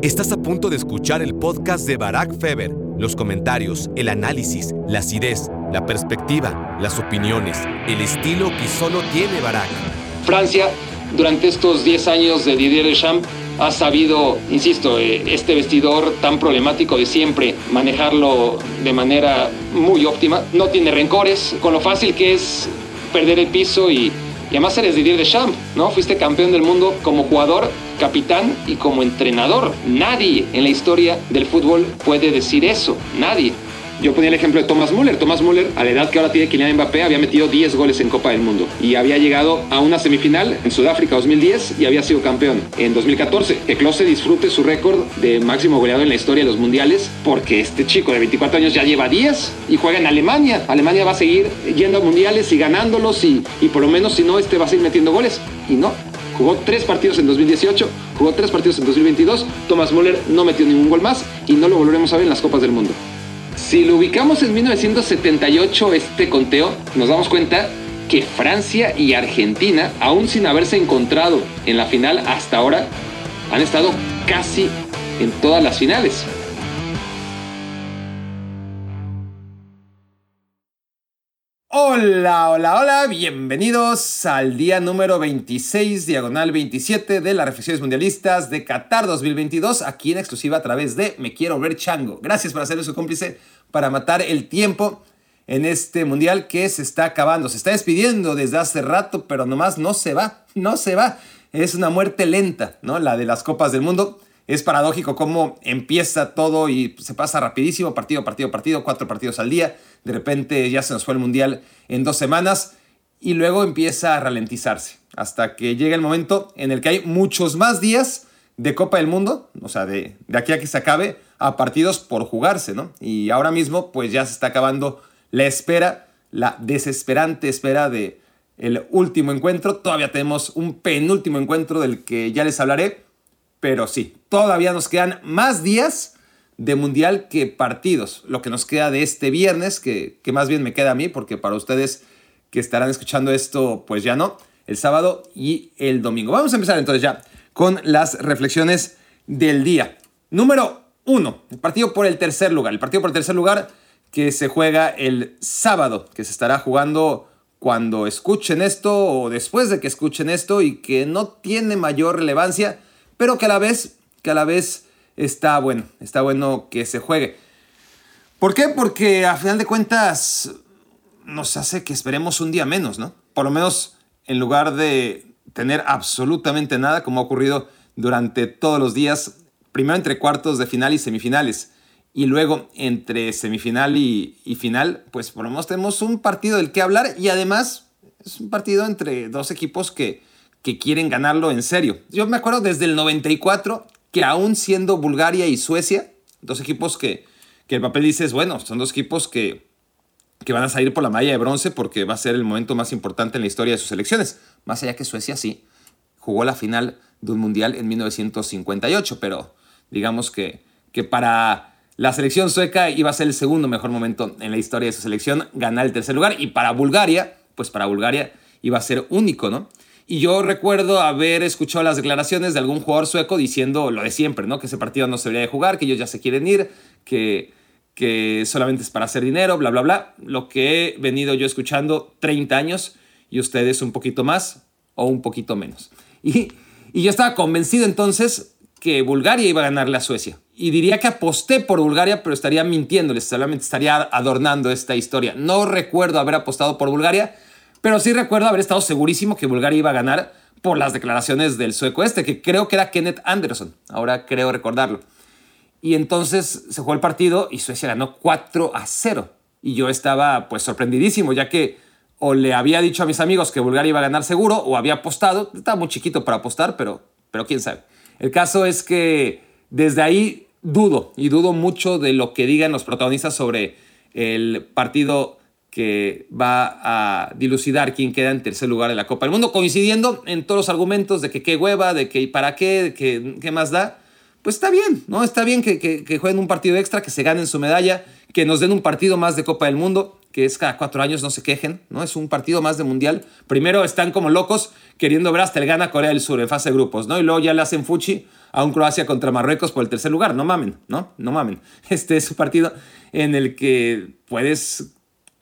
Estás a punto de escuchar el podcast de Barack Feber. Los comentarios, el análisis, la acidez, la perspectiva, las opiniones, el estilo que solo tiene Barack. Francia, durante estos 10 años de Didier Deschamps, ha sabido, insisto, eh, este vestidor tan problemático de siempre, manejarlo de manera muy óptima. No tiene rencores, con lo fácil que es perder el piso y, y además eres Didier Deschamps, ¿no? Fuiste campeón del mundo como jugador, capitán y como entrenador. Nadie en la historia del fútbol puede decir eso, nadie. Yo ponía el ejemplo de Thomas Müller. Thomas Müller, a la edad que ahora tiene Kylian Mbappé, había metido 10 goles en Copa del Mundo y había llegado a una semifinal en Sudáfrica 2010 y había sido campeón en 2014. Que Klose disfrute su récord de máximo goleador en la historia de los mundiales porque este chico de 24 años ya lleva 10 y juega en Alemania. Alemania va a seguir yendo a mundiales y ganándolos y, y por lo menos si no, este va a seguir metiendo goles. Y no, Jugó tres partidos en 2018, jugó tres partidos en 2022. Thomas Müller no metió ningún gol más y no lo volveremos a ver en las Copas del Mundo. Si lo ubicamos en 1978, este conteo, nos damos cuenta que Francia y Argentina, aún sin haberse encontrado en la final hasta ahora, han estado casi en todas las finales. Hola, hola, hola, bienvenidos al día número 26, diagonal 27 de las reflexiones mundialistas de Qatar 2022, aquí en exclusiva a través de Me Quiero Ver Chango. Gracias por hacerle su cómplice para matar el tiempo en este mundial que se está acabando. Se está despidiendo desde hace rato, pero nomás no se va, no se va. Es una muerte lenta, ¿no? La de las Copas del Mundo. Es paradójico cómo empieza todo y se pasa rapidísimo, partido, partido, partido, cuatro partidos al día. De repente ya se nos fue el Mundial en dos semanas y luego empieza a ralentizarse hasta que llega el momento en el que hay muchos más días de Copa del Mundo, o sea, de, de aquí a que se acabe, a partidos por jugarse, ¿no? Y ahora mismo pues ya se está acabando la espera, la desesperante espera de el último encuentro. Todavía tenemos un penúltimo encuentro del que ya les hablaré pero sí, todavía nos quedan más días de mundial que partidos. Lo que nos queda de este viernes, que, que más bien me queda a mí, porque para ustedes que estarán escuchando esto, pues ya no, el sábado y el domingo. Vamos a empezar entonces ya con las reflexiones del día. Número uno, el partido por el tercer lugar. El partido por el tercer lugar que se juega el sábado, que se estará jugando cuando escuchen esto o después de que escuchen esto y que no tiene mayor relevancia pero que a la vez, que a la vez está bueno, está bueno que se juegue. ¿Por qué? Porque a final de cuentas nos hace que esperemos un día menos, ¿no? Por lo menos en lugar de tener absolutamente nada, como ha ocurrido durante todos los días, primero entre cuartos de final y semifinales, y luego entre semifinal y, y final, pues por lo menos tenemos un partido del que hablar y además es un partido entre dos equipos que, que quieren ganarlo en serio. Yo me acuerdo desde el 94 que aún siendo Bulgaria y Suecia, dos equipos que, que el papel dice es bueno, son dos equipos que, que van a salir por la malla de bronce porque va a ser el momento más importante en la historia de sus elecciones. Más allá que Suecia sí, jugó la final de un mundial en 1958, pero digamos que, que para la selección sueca iba a ser el segundo mejor momento en la historia de su selección, ganar el tercer lugar, y para Bulgaria, pues para Bulgaria iba a ser único, ¿no? Y yo recuerdo haber escuchado las declaraciones de algún jugador sueco diciendo lo de siempre, ¿no? Que ese partido no se debería de jugar, que ellos ya se quieren ir, que, que solamente es para hacer dinero, bla, bla, bla. Lo que he venido yo escuchando 30 años y ustedes un poquito más o un poquito menos. Y, y yo estaba convencido entonces que Bulgaria iba a ganarle a Suecia. Y diría que aposté por Bulgaria, pero estaría mintiéndoles, solamente estaría adornando esta historia. No recuerdo haber apostado por Bulgaria, pero sí recuerdo haber estado segurísimo que Bulgaria iba a ganar por las declaraciones del sueco este, que creo que era Kenneth Anderson. Ahora creo recordarlo. Y entonces se jugó el partido y Suecia ganó 4 a 0. Y yo estaba pues sorprendidísimo, ya que o le había dicho a mis amigos que Bulgaria iba a ganar seguro o había apostado. Estaba muy chiquito para apostar, pero, pero quién sabe. El caso es que desde ahí dudo y dudo mucho de lo que digan los protagonistas sobre el partido que va a dilucidar quién queda en tercer lugar en la Copa del Mundo, coincidiendo en todos los argumentos de que qué hueva, de que para qué, de que qué más da. Pues está bien, ¿no? Está bien que, que, jueguen un partido extra, que se ganen su medalla, que nos den un partido más de Copa del Mundo, que es cada cuatro años, no se quejen, ¿no? Es un partido más de Mundial. Primero están como locos queriendo ver hasta el gana Corea del Sur en fase de grupos, ¿no? Y luego ya le hacen fuchi a un Croacia contra Marruecos por el tercer lugar. No mamen, ¿no? No mamen. Este es un partido en el que puedes,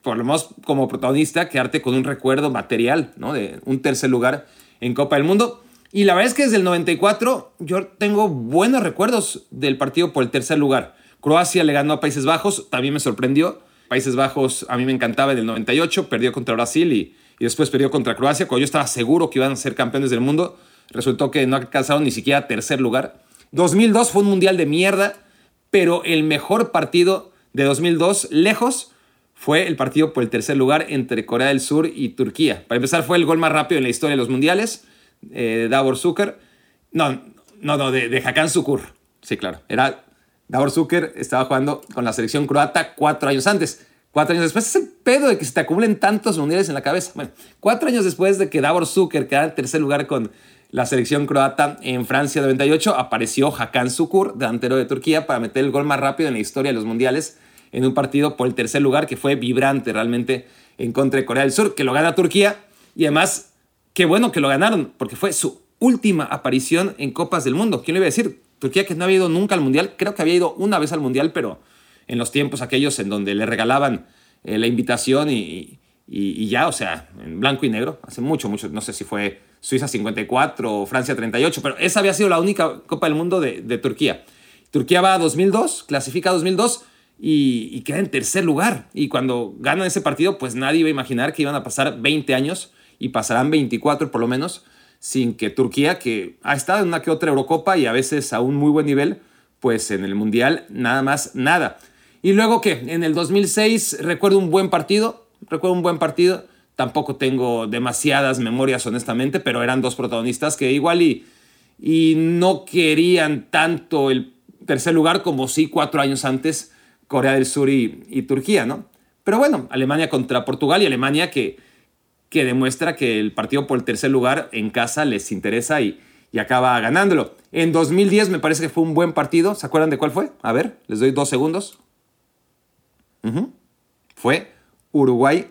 por lo menos como protagonista, quedarte con un recuerdo material, ¿no? De un tercer lugar en Copa del Mundo. Y la verdad es que desde el 94 yo tengo buenos recuerdos del partido por el tercer lugar. Croacia le ganó a Países Bajos, también me sorprendió. Países Bajos a mí me encantaba en el 98, perdió contra Brasil y, y después perdió contra Croacia, cuando yo estaba seguro que iban a ser campeones del mundo. Resultó que no alcanzaron ni siquiera tercer lugar. 2002 fue un mundial de mierda, pero el mejor partido de 2002, lejos, fue el partido por el tercer lugar entre Corea del Sur y Turquía. Para empezar, fue el gol más rápido en la historia de los mundiales, eh, de Davor Zucker. No, no, no, de, de Hakan Sukur. Sí, claro. Era Davor Zucker, estaba jugando con la selección croata cuatro años antes. Cuatro años después es el pedo de que se te acumulen tantos mundiales en la cabeza. Bueno, cuatro años después de que Davor Zucker quedara en tercer lugar con la selección croata en Francia 98, apareció Hakan Sukur, delantero de Turquía, para meter el gol más rápido en la historia de los mundiales en un partido por el tercer lugar que fue vibrante realmente en contra de Corea del Sur, que lo gana Turquía y además, qué bueno que lo ganaron, porque fue su última aparición en Copas del Mundo. ¿Quién le iba a decir? Turquía que no había ido nunca al Mundial, creo que había ido una vez al Mundial, pero en los tiempos aquellos en donde le regalaban eh, la invitación y, y, ya, o sea, en blanco y negro, hace mucho, mucho, no sé si fue Suiza 54 o Francia 38, pero esa había sido la única Copa del Mundo de, de Turquía. Turquía va a 2002, clasifica a 2002 y, queda en tercer lugar. Y cuando ganan ese partido, pues nadie iba a imaginar que iban a pasar 20 años y pasarán 24 por lo menos sin que Turquía, que ha estado en una que otra Eurocopa y a veces a un muy buen nivel, pues en el Mundial nada más nada. Y luego que en el 2006 recuerdo un buen partido, recuerdo un buen partido, tampoco tengo demasiadas memorias honestamente, pero eran dos protagonistas que igual y, y no querían tanto el tercer lugar como sí cuatro años antes Corea del Sur y, Turquía, ¿no? Pero bueno, Alemania contra Portugal y Alemania que, que demuestra que el partido por el tercer lugar en casa les interesa y, y acaba ganándolo. En 2010 me parece que fue un buen partido. ¿Se acuerdan de cuál fue? A ver, les doy dos segundos. Fue Uruguay,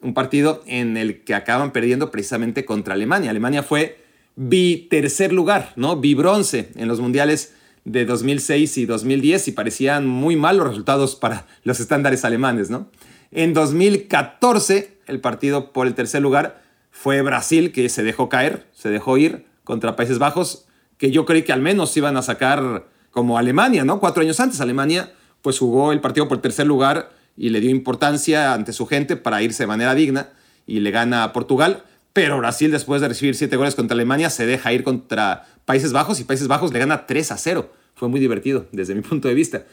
un partido en el que acaban perdiendo precisamente contra Alemania. Alemania fue bi tercer lugar, ¿no? Bi bronce en los mundiales de 2006 y 2010 y parecían muy malos resultados para los estándares alemanes, ¿no? En 2014, el partido por el tercer lugar fue Brasil, que se dejó caer, se dejó ir contra Países Bajos, que yo creí que al menos iban a sacar como Alemania, ¿no? Cuatro años antes, Alemania pues jugó el partido por el tercer lugar y le dio importancia ante su gente para irse de manera digna y le gana a Portugal. Pero Brasil, después de recibir siete goles contra Alemania, se deja ir contra Países Bajos y Países Bajos le gana 3 a 0. Fue muy divertido desde mi punto de vista.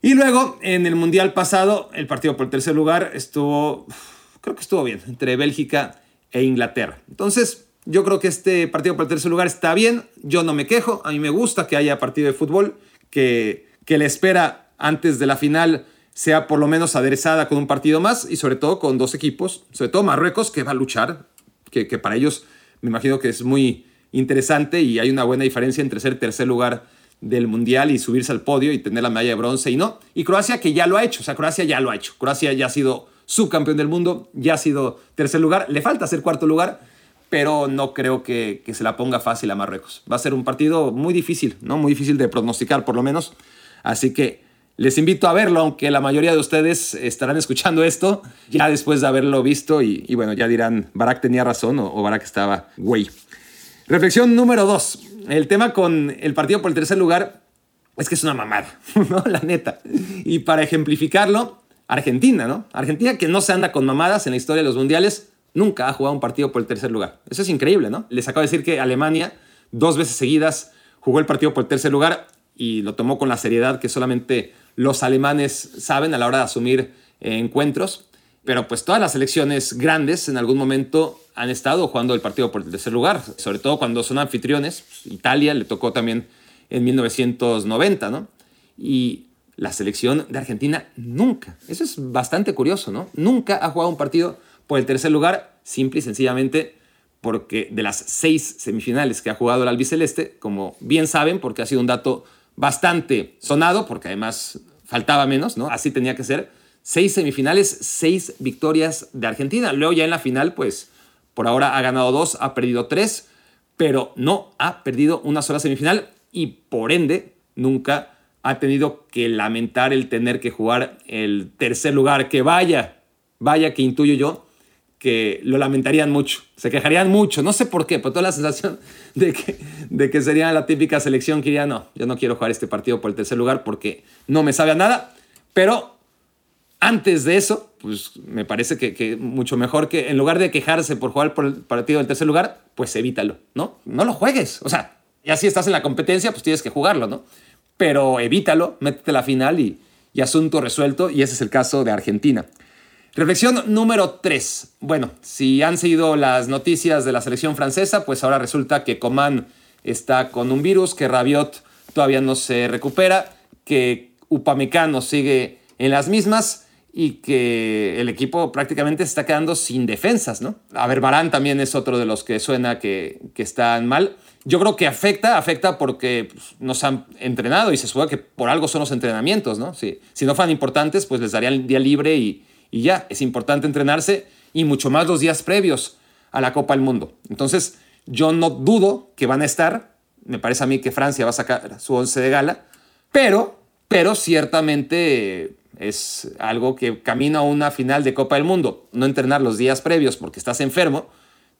Y luego, en el Mundial pasado, el partido por el tercer lugar estuvo, creo que estuvo bien, entre Bélgica e Inglaterra. Entonces, yo creo que este partido por el tercer lugar está bien. Yo no me quejo. A mí me gusta que haya partido de fútbol, que, que la espera antes de la final sea por lo menos aderezada con un partido más y sobre todo con dos equipos, sobre todo Marruecos, que va a luchar, que, para ellos me imagino que es muy, interesante y hay una buena diferencia entre ser tercer lugar del Mundial y subirse al podio y tener la medalla de bronce y no. Y Croacia que ya lo ha hecho, o sea, Croacia ya lo ha hecho. Croacia ya ha sido subcampeón del mundo, ya ha sido tercer lugar, le falta ser cuarto lugar, pero no creo que, que, se la ponga fácil a Marruecos. Va a ser un partido muy difícil, ¿no? Muy difícil de pronosticar por lo menos. Así que les invito a verlo, aunque la mayoría de ustedes estarán escuchando esto ya después de haberlo visto y, bueno, ya dirán, Barak tenía razón o, o Barak estaba güey. Reflexión número dos. El tema con el partido por el tercer lugar es que es una mamada, ¿no? La neta. Y para ejemplificarlo, Argentina, ¿no? Argentina que no se anda con mamadas en la historia de los mundiales, nunca ha jugado un partido por el tercer lugar. Eso es increíble, ¿no? Les acabo de decir que Alemania dos veces seguidas jugó el partido por el tercer lugar y lo tomó con la seriedad que solamente los alemanes saben a la hora de asumir encuentros. Pero pues todas las selecciones grandes en algún momento han estado jugando el partido por el tercer lugar, sobre todo cuando son anfitriones. Italia le tocó también en 1990, ¿no? Y la selección de Argentina nunca, eso es bastante curioso, ¿no? Nunca ha jugado un partido por el tercer lugar, simple y sencillamente porque de las seis semifinales que ha jugado el albiceleste, como bien saben, porque ha sido un dato bastante sonado, porque además faltaba menos, ¿no? Así tenía que ser Seis semifinales, seis victorias de Argentina. Luego ya en la final, pues por ahora ha ganado dos, ha perdido tres, pero no ha perdido una sola semifinal. y por ende nunca ha tenido que lamentar el tener que jugar el tercer lugar, que vaya, vaya que intuyo yo que lo lamentarían mucho, se quejarían mucho, no sé por qué, pero toda la sensación de que, de que sería la típica selección que diría, no, yo no quiero jugar este partido por el tercer lugar porque no me sabe nada, pero antes de eso, pues me parece que, que, mucho mejor que en lugar de quejarse por jugar por el partido del tercer lugar, pues evítalo, ¿no? No lo juegues, o sea, ya si estás en la competencia, pues tienes que jugarlo, ¿no? Pero evítalo, métete a la final y, y asunto resuelto, y ese es el caso de Argentina. Reflexión número 3. Bueno, si han seguido las noticias de la selección francesa, pues ahora resulta que Coman está con un virus, que Rabiot todavía no se recupera, que Upamecano sigue en las mismas y que el equipo prácticamente se está quedando sin defensas, ¿no? A ver, Barán también es otro de los que suena que, que están mal. Yo creo que afecta, afecta porque pues, nos han entrenado y se supone que por algo son los entrenamientos, ¿no? Si, si no fueran importantes, pues les darían el día libre y, y ya, es importante entrenarse y mucho más los días previos a la Copa del Mundo. Entonces, yo no dudo que van a estar, me parece a mí que Francia va a sacar su once de gala, pero, pero ciertamente es algo que camina a una final de Copa del Mundo. No entrenar los días previos porque estás enfermo.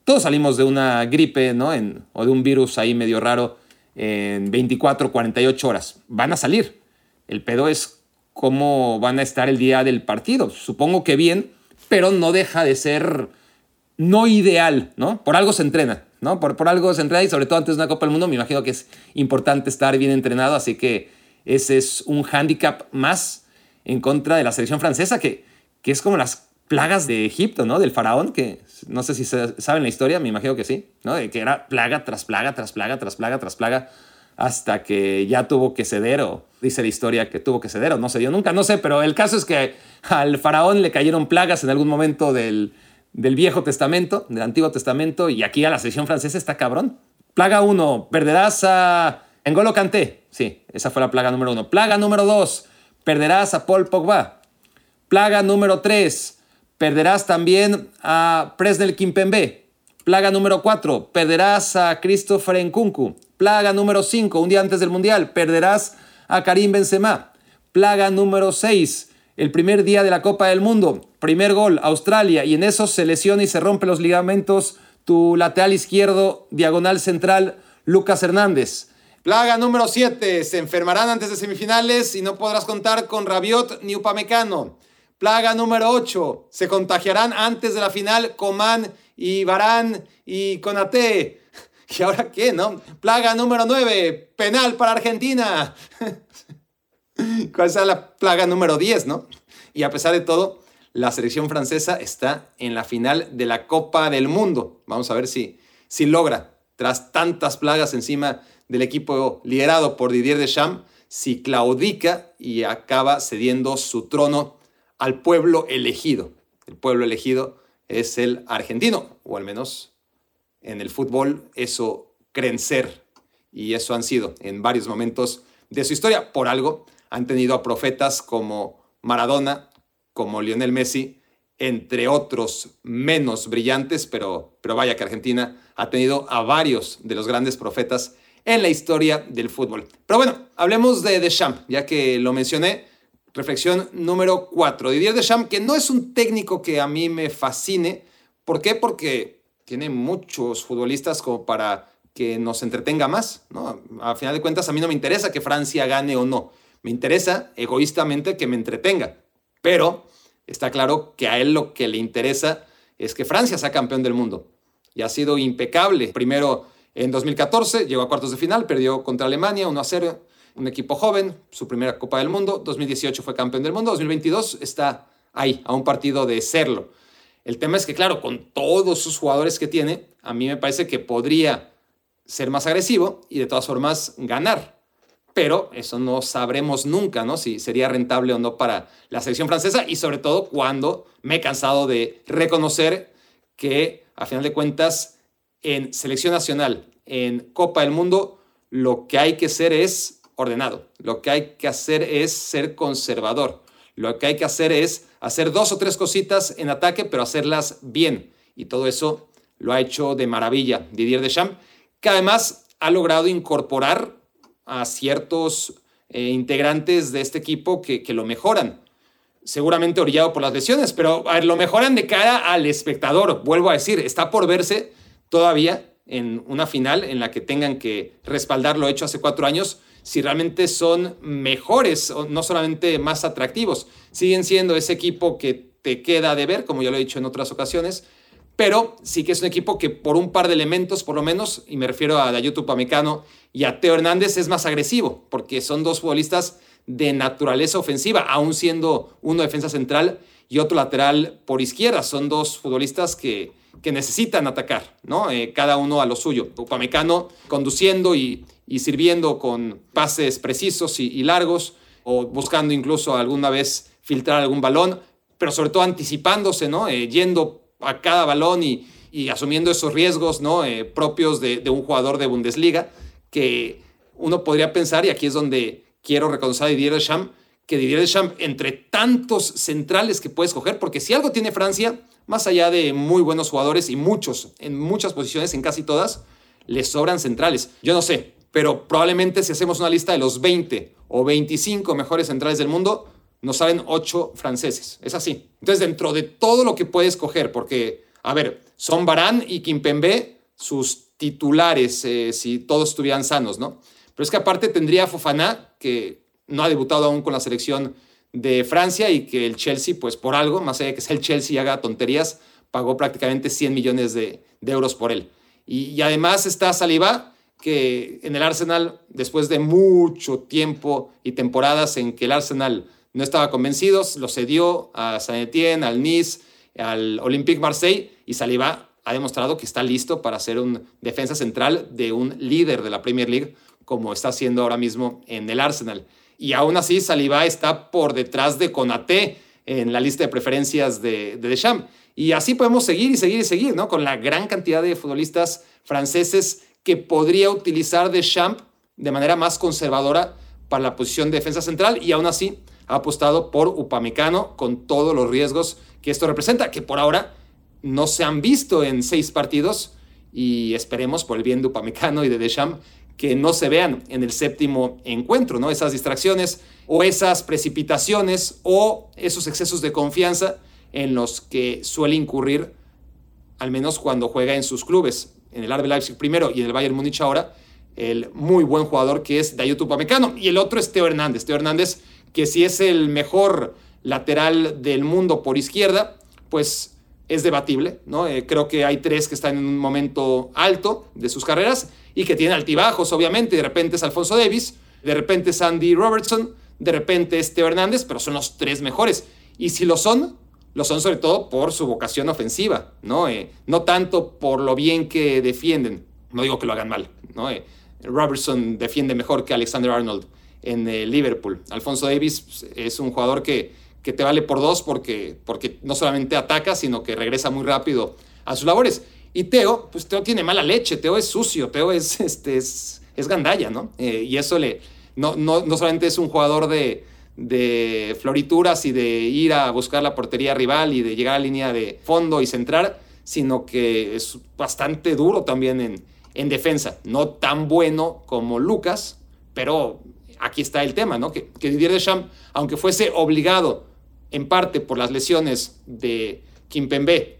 Todos salimos de una gripe, ¿no? O de un virus ahí medio raro en 24, 48 horas. Van a salir. El pedo es cómo van a estar el día del partido. Supongo que bien, pero no deja de ser no ideal, ¿no? Por algo se entrena, ¿no? Por, por algo se entrena y sobre todo antes de una Copa del Mundo me imagino que es importante estar bien entrenado, así que ese es un hándicap más en contra de la selección francesa, que, que es como las plagas de Egipto, ¿no? Del faraón, que no sé si saben la historia, me imagino que sí, ¿no? De que era plaga tras plaga, tras plaga, tras plaga, tras plaga, hasta que ya tuvo que ceder o dice la historia que tuvo que ceder o no se dio nunca, no sé, pero el caso es que al faraón le cayeron plagas en algún momento del, del Viejo Testamento, del Antiguo Testamento, y aquí a la sección francesa está cabrón. Plaga 1, perderás a Engolo Kanté. Sí, esa fue la plaga número 1. Plaga número 2, perderás a Paul Pogba. Plaga número 3, perderás también a Presnel Kimpembe. Plaga número 4, perderás a Christopher Nkunku. Plaga número 5, un día antes del Mundial, perderás a Karim Benzema. Plaga número 6, el primer día de la Copa del Mundo, primer gol, Australia, y en eso se lesiona y se rompe los ligamentos tu lateral izquierdo, diagonal central, Lucas Hernández. Plaga número 7, se enfermarán antes de semifinales y no podrás contar con Rabiot ni Upamecano. Plaga número 8, se contagiarán antes de la final Coman y Barán y Conate. ¿Y ahora qué, no? Plaga número 9, penal para Argentina. ¿Cuál será la plaga número 10, no? Y a pesar de todo, la selección francesa está en la final de la Copa del Mundo. Vamos a ver si, si logra, tras tantas plagas encima del equipo liderado por Didier Deschamps, si claudica y acaba cediendo su trono al pueblo elegido. El pueblo elegido es el argentino, o al menos en el fútbol eso creen ser y eso han sido en varios momentos de su historia. Por algo han tenido a profetas como Maradona, como Lionel Messi, entre otros menos brillantes, pero, pero vaya que Argentina ha tenido a varios de los grandes profetas en la historia del fútbol. Pero bueno, hablemos de Deschamps, ya que lo mencioné. Reflexión número 4. Didier Deschamps, que no es un técnico que a mí me fascine. ¿Por qué? Porque tiene muchos futbolistas como para que nos entretenga más, ¿no? A final de cuentas, a mí no me interesa que Francia gane o no. Me interesa egoístamente que me entretenga. Pero está claro que a él lo que le interesa es que Francia sea campeón del mundo. Y ha sido impecable. Primero en 2014 llegó a cuartos de final, perdió contra Alemania 1 a 0, un equipo joven, su primera Copa del Mundo. 2018 fue campeón del mundo. 2022 está ahí, a un partido de serlo. El tema es que, claro, con todos sus jugadores que tiene, a mí me parece que podría ser más agresivo y de todas formas ganar. Pero eso no sabremos nunca, ¿no? Si sería rentable o no para la selección francesa y sobre todo cuando me he cansado de reconocer que, a final de cuentas, en selección nacional, en Copa del Mundo, lo que hay que ser es ordenado, lo que hay que hacer es ser conservador, lo que hay que hacer es hacer dos o tres cositas en ataque, pero hacerlas bien. Y todo eso lo ha hecho de maravilla Didier Deschamps, que además ha logrado incorporar a ciertos eh, integrantes de este equipo que, que, lo mejoran. Seguramente orillado por las lesiones, pero lo mejoran de cara al espectador. Vuelvo a decir, está por verse todavía en una final en la que tengan que respaldar lo hecho hace cuatro años, si realmente son mejores, o no solamente más atractivos. Siguen siendo ese equipo que te queda de ver, como ya lo he dicho en otras ocasiones, pero sí que es un equipo que por un par de elementos, por lo menos, y me refiero a Dayutu Pamecano y a Teo Hernández, es más agresivo, porque son dos futbolistas de naturaleza ofensiva, aún siendo uno defensa central y otro lateral por izquierda. Son dos futbolistas que, que necesitan atacar, ¿no? Eh, cada uno a lo suyo. Upamecano conduciendo y, y sirviendo con pases precisos y, largos, o buscando incluso alguna vez filtrar algún balón, pero sobre todo anticipándose, ¿no? Eh, yendo a cada balón y, asumiendo esos riesgos ¿no? Eh, propios de, un jugador de Bundesliga, que uno podría pensar, y aquí es donde quiero reconocer a Didier Deschamps, que Didier Deschamps, entre tantos centrales que puede escoger, porque si algo tiene Francia, más allá de muy buenos jugadores y muchos, en muchas posiciones, en casi todas, les sobran centrales. Yo no sé, pero probablemente si hacemos una lista de los 20 o 25 mejores centrales del mundo, nos salen ocho franceses. Es así. Entonces, dentro de todo lo que puede escoger, porque, a ver, son Barán y Kimpembe sus titulares eh, si todos estuvieran sanos, ¿no? Pero es que aparte tendría Fofana, que no ha debutado aún con la selección de Francia y que el Chelsea, pues por algo, más allá de que sea el Chelsea y haga tonterías, pagó prácticamente 100 millones de, euros por él. Y, y, además está Saliba, que en el Arsenal, después de mucho tiempo y temporadas en que el Arsenal no estaba convencido, lo cedió a Saint Etienne, al Nice, al Olympique Marseille y Saliba ha demostrado que está listo para ser un defensa central de un líder de la Premier League como está haciendo ahora mismo en el Arsenal. Y aún así Saliba está por detrás de Konaté en la lista de preferencias de, de Deschamps. Y así podemos seguir y seguir y seguir, ¿no? Con la gran cantidad de futbolistas franceses que podría utilizar Deschamps de manera más conservadora para la posición de defensa central y aún así ha apostado por Upamecano con todos los riesgos que esto representa, que por ahora no se han visto en seis partidos y esperemos por el bien de Upamecano y de Deschamps que no se vean en el séptimo encuentro, ¿no? Esas distracciones o esas precipitaciones o esos excesos de confianza en los que suele incurrir, al menos cuando juega en sus clubes, en el RB Leipzig primero y en el Bayern Múnich ahora, el muy buen jugador que es Dayot Upamecano. Y el otro es Teo Hernández. Teo Hernández que si es el mejor lateral del mundo por izquierda, pues es debatible, ¿no? Eh, creo que hay tres que están en un momento alto de sus carreras y que tienen altibajos, obviamente. De repente es Alfonso Davis, de repente es Andy Robertson, de repente es Teo Hernández, pero son los tres mejores. Y si lo son, lo son sobre todo por su vocación ofensiva, ¿no? Eh, no tanto por lo bien que defienden. No digo que lo hagan mal, ¿no? Eh, Robertson defiende mejor que Alexander Arnold en el Liverpool. Alfonso Davis pues, es un jugador que, que te vale por dos porque, porque no solamente ataca, sino que regresa muy rápido a sus labores. Y Teo, pues Teo tiene mala leche, Teo es sucio, Teo es, este, es, es gandalla, ¿no? Eh, y eso le, no, no, no, solamente es un jugador de, de florituras y de ir a buscar la portería rival y de llegar a línea de fondo y centrar, sino que es bastante duro también en, en defensa. No tan bueno como Lucas, pero aquí está el tema, ¿no? Que, Didier Deschamps, aunque fuese obligado en parte por las lesiones de Kimpembe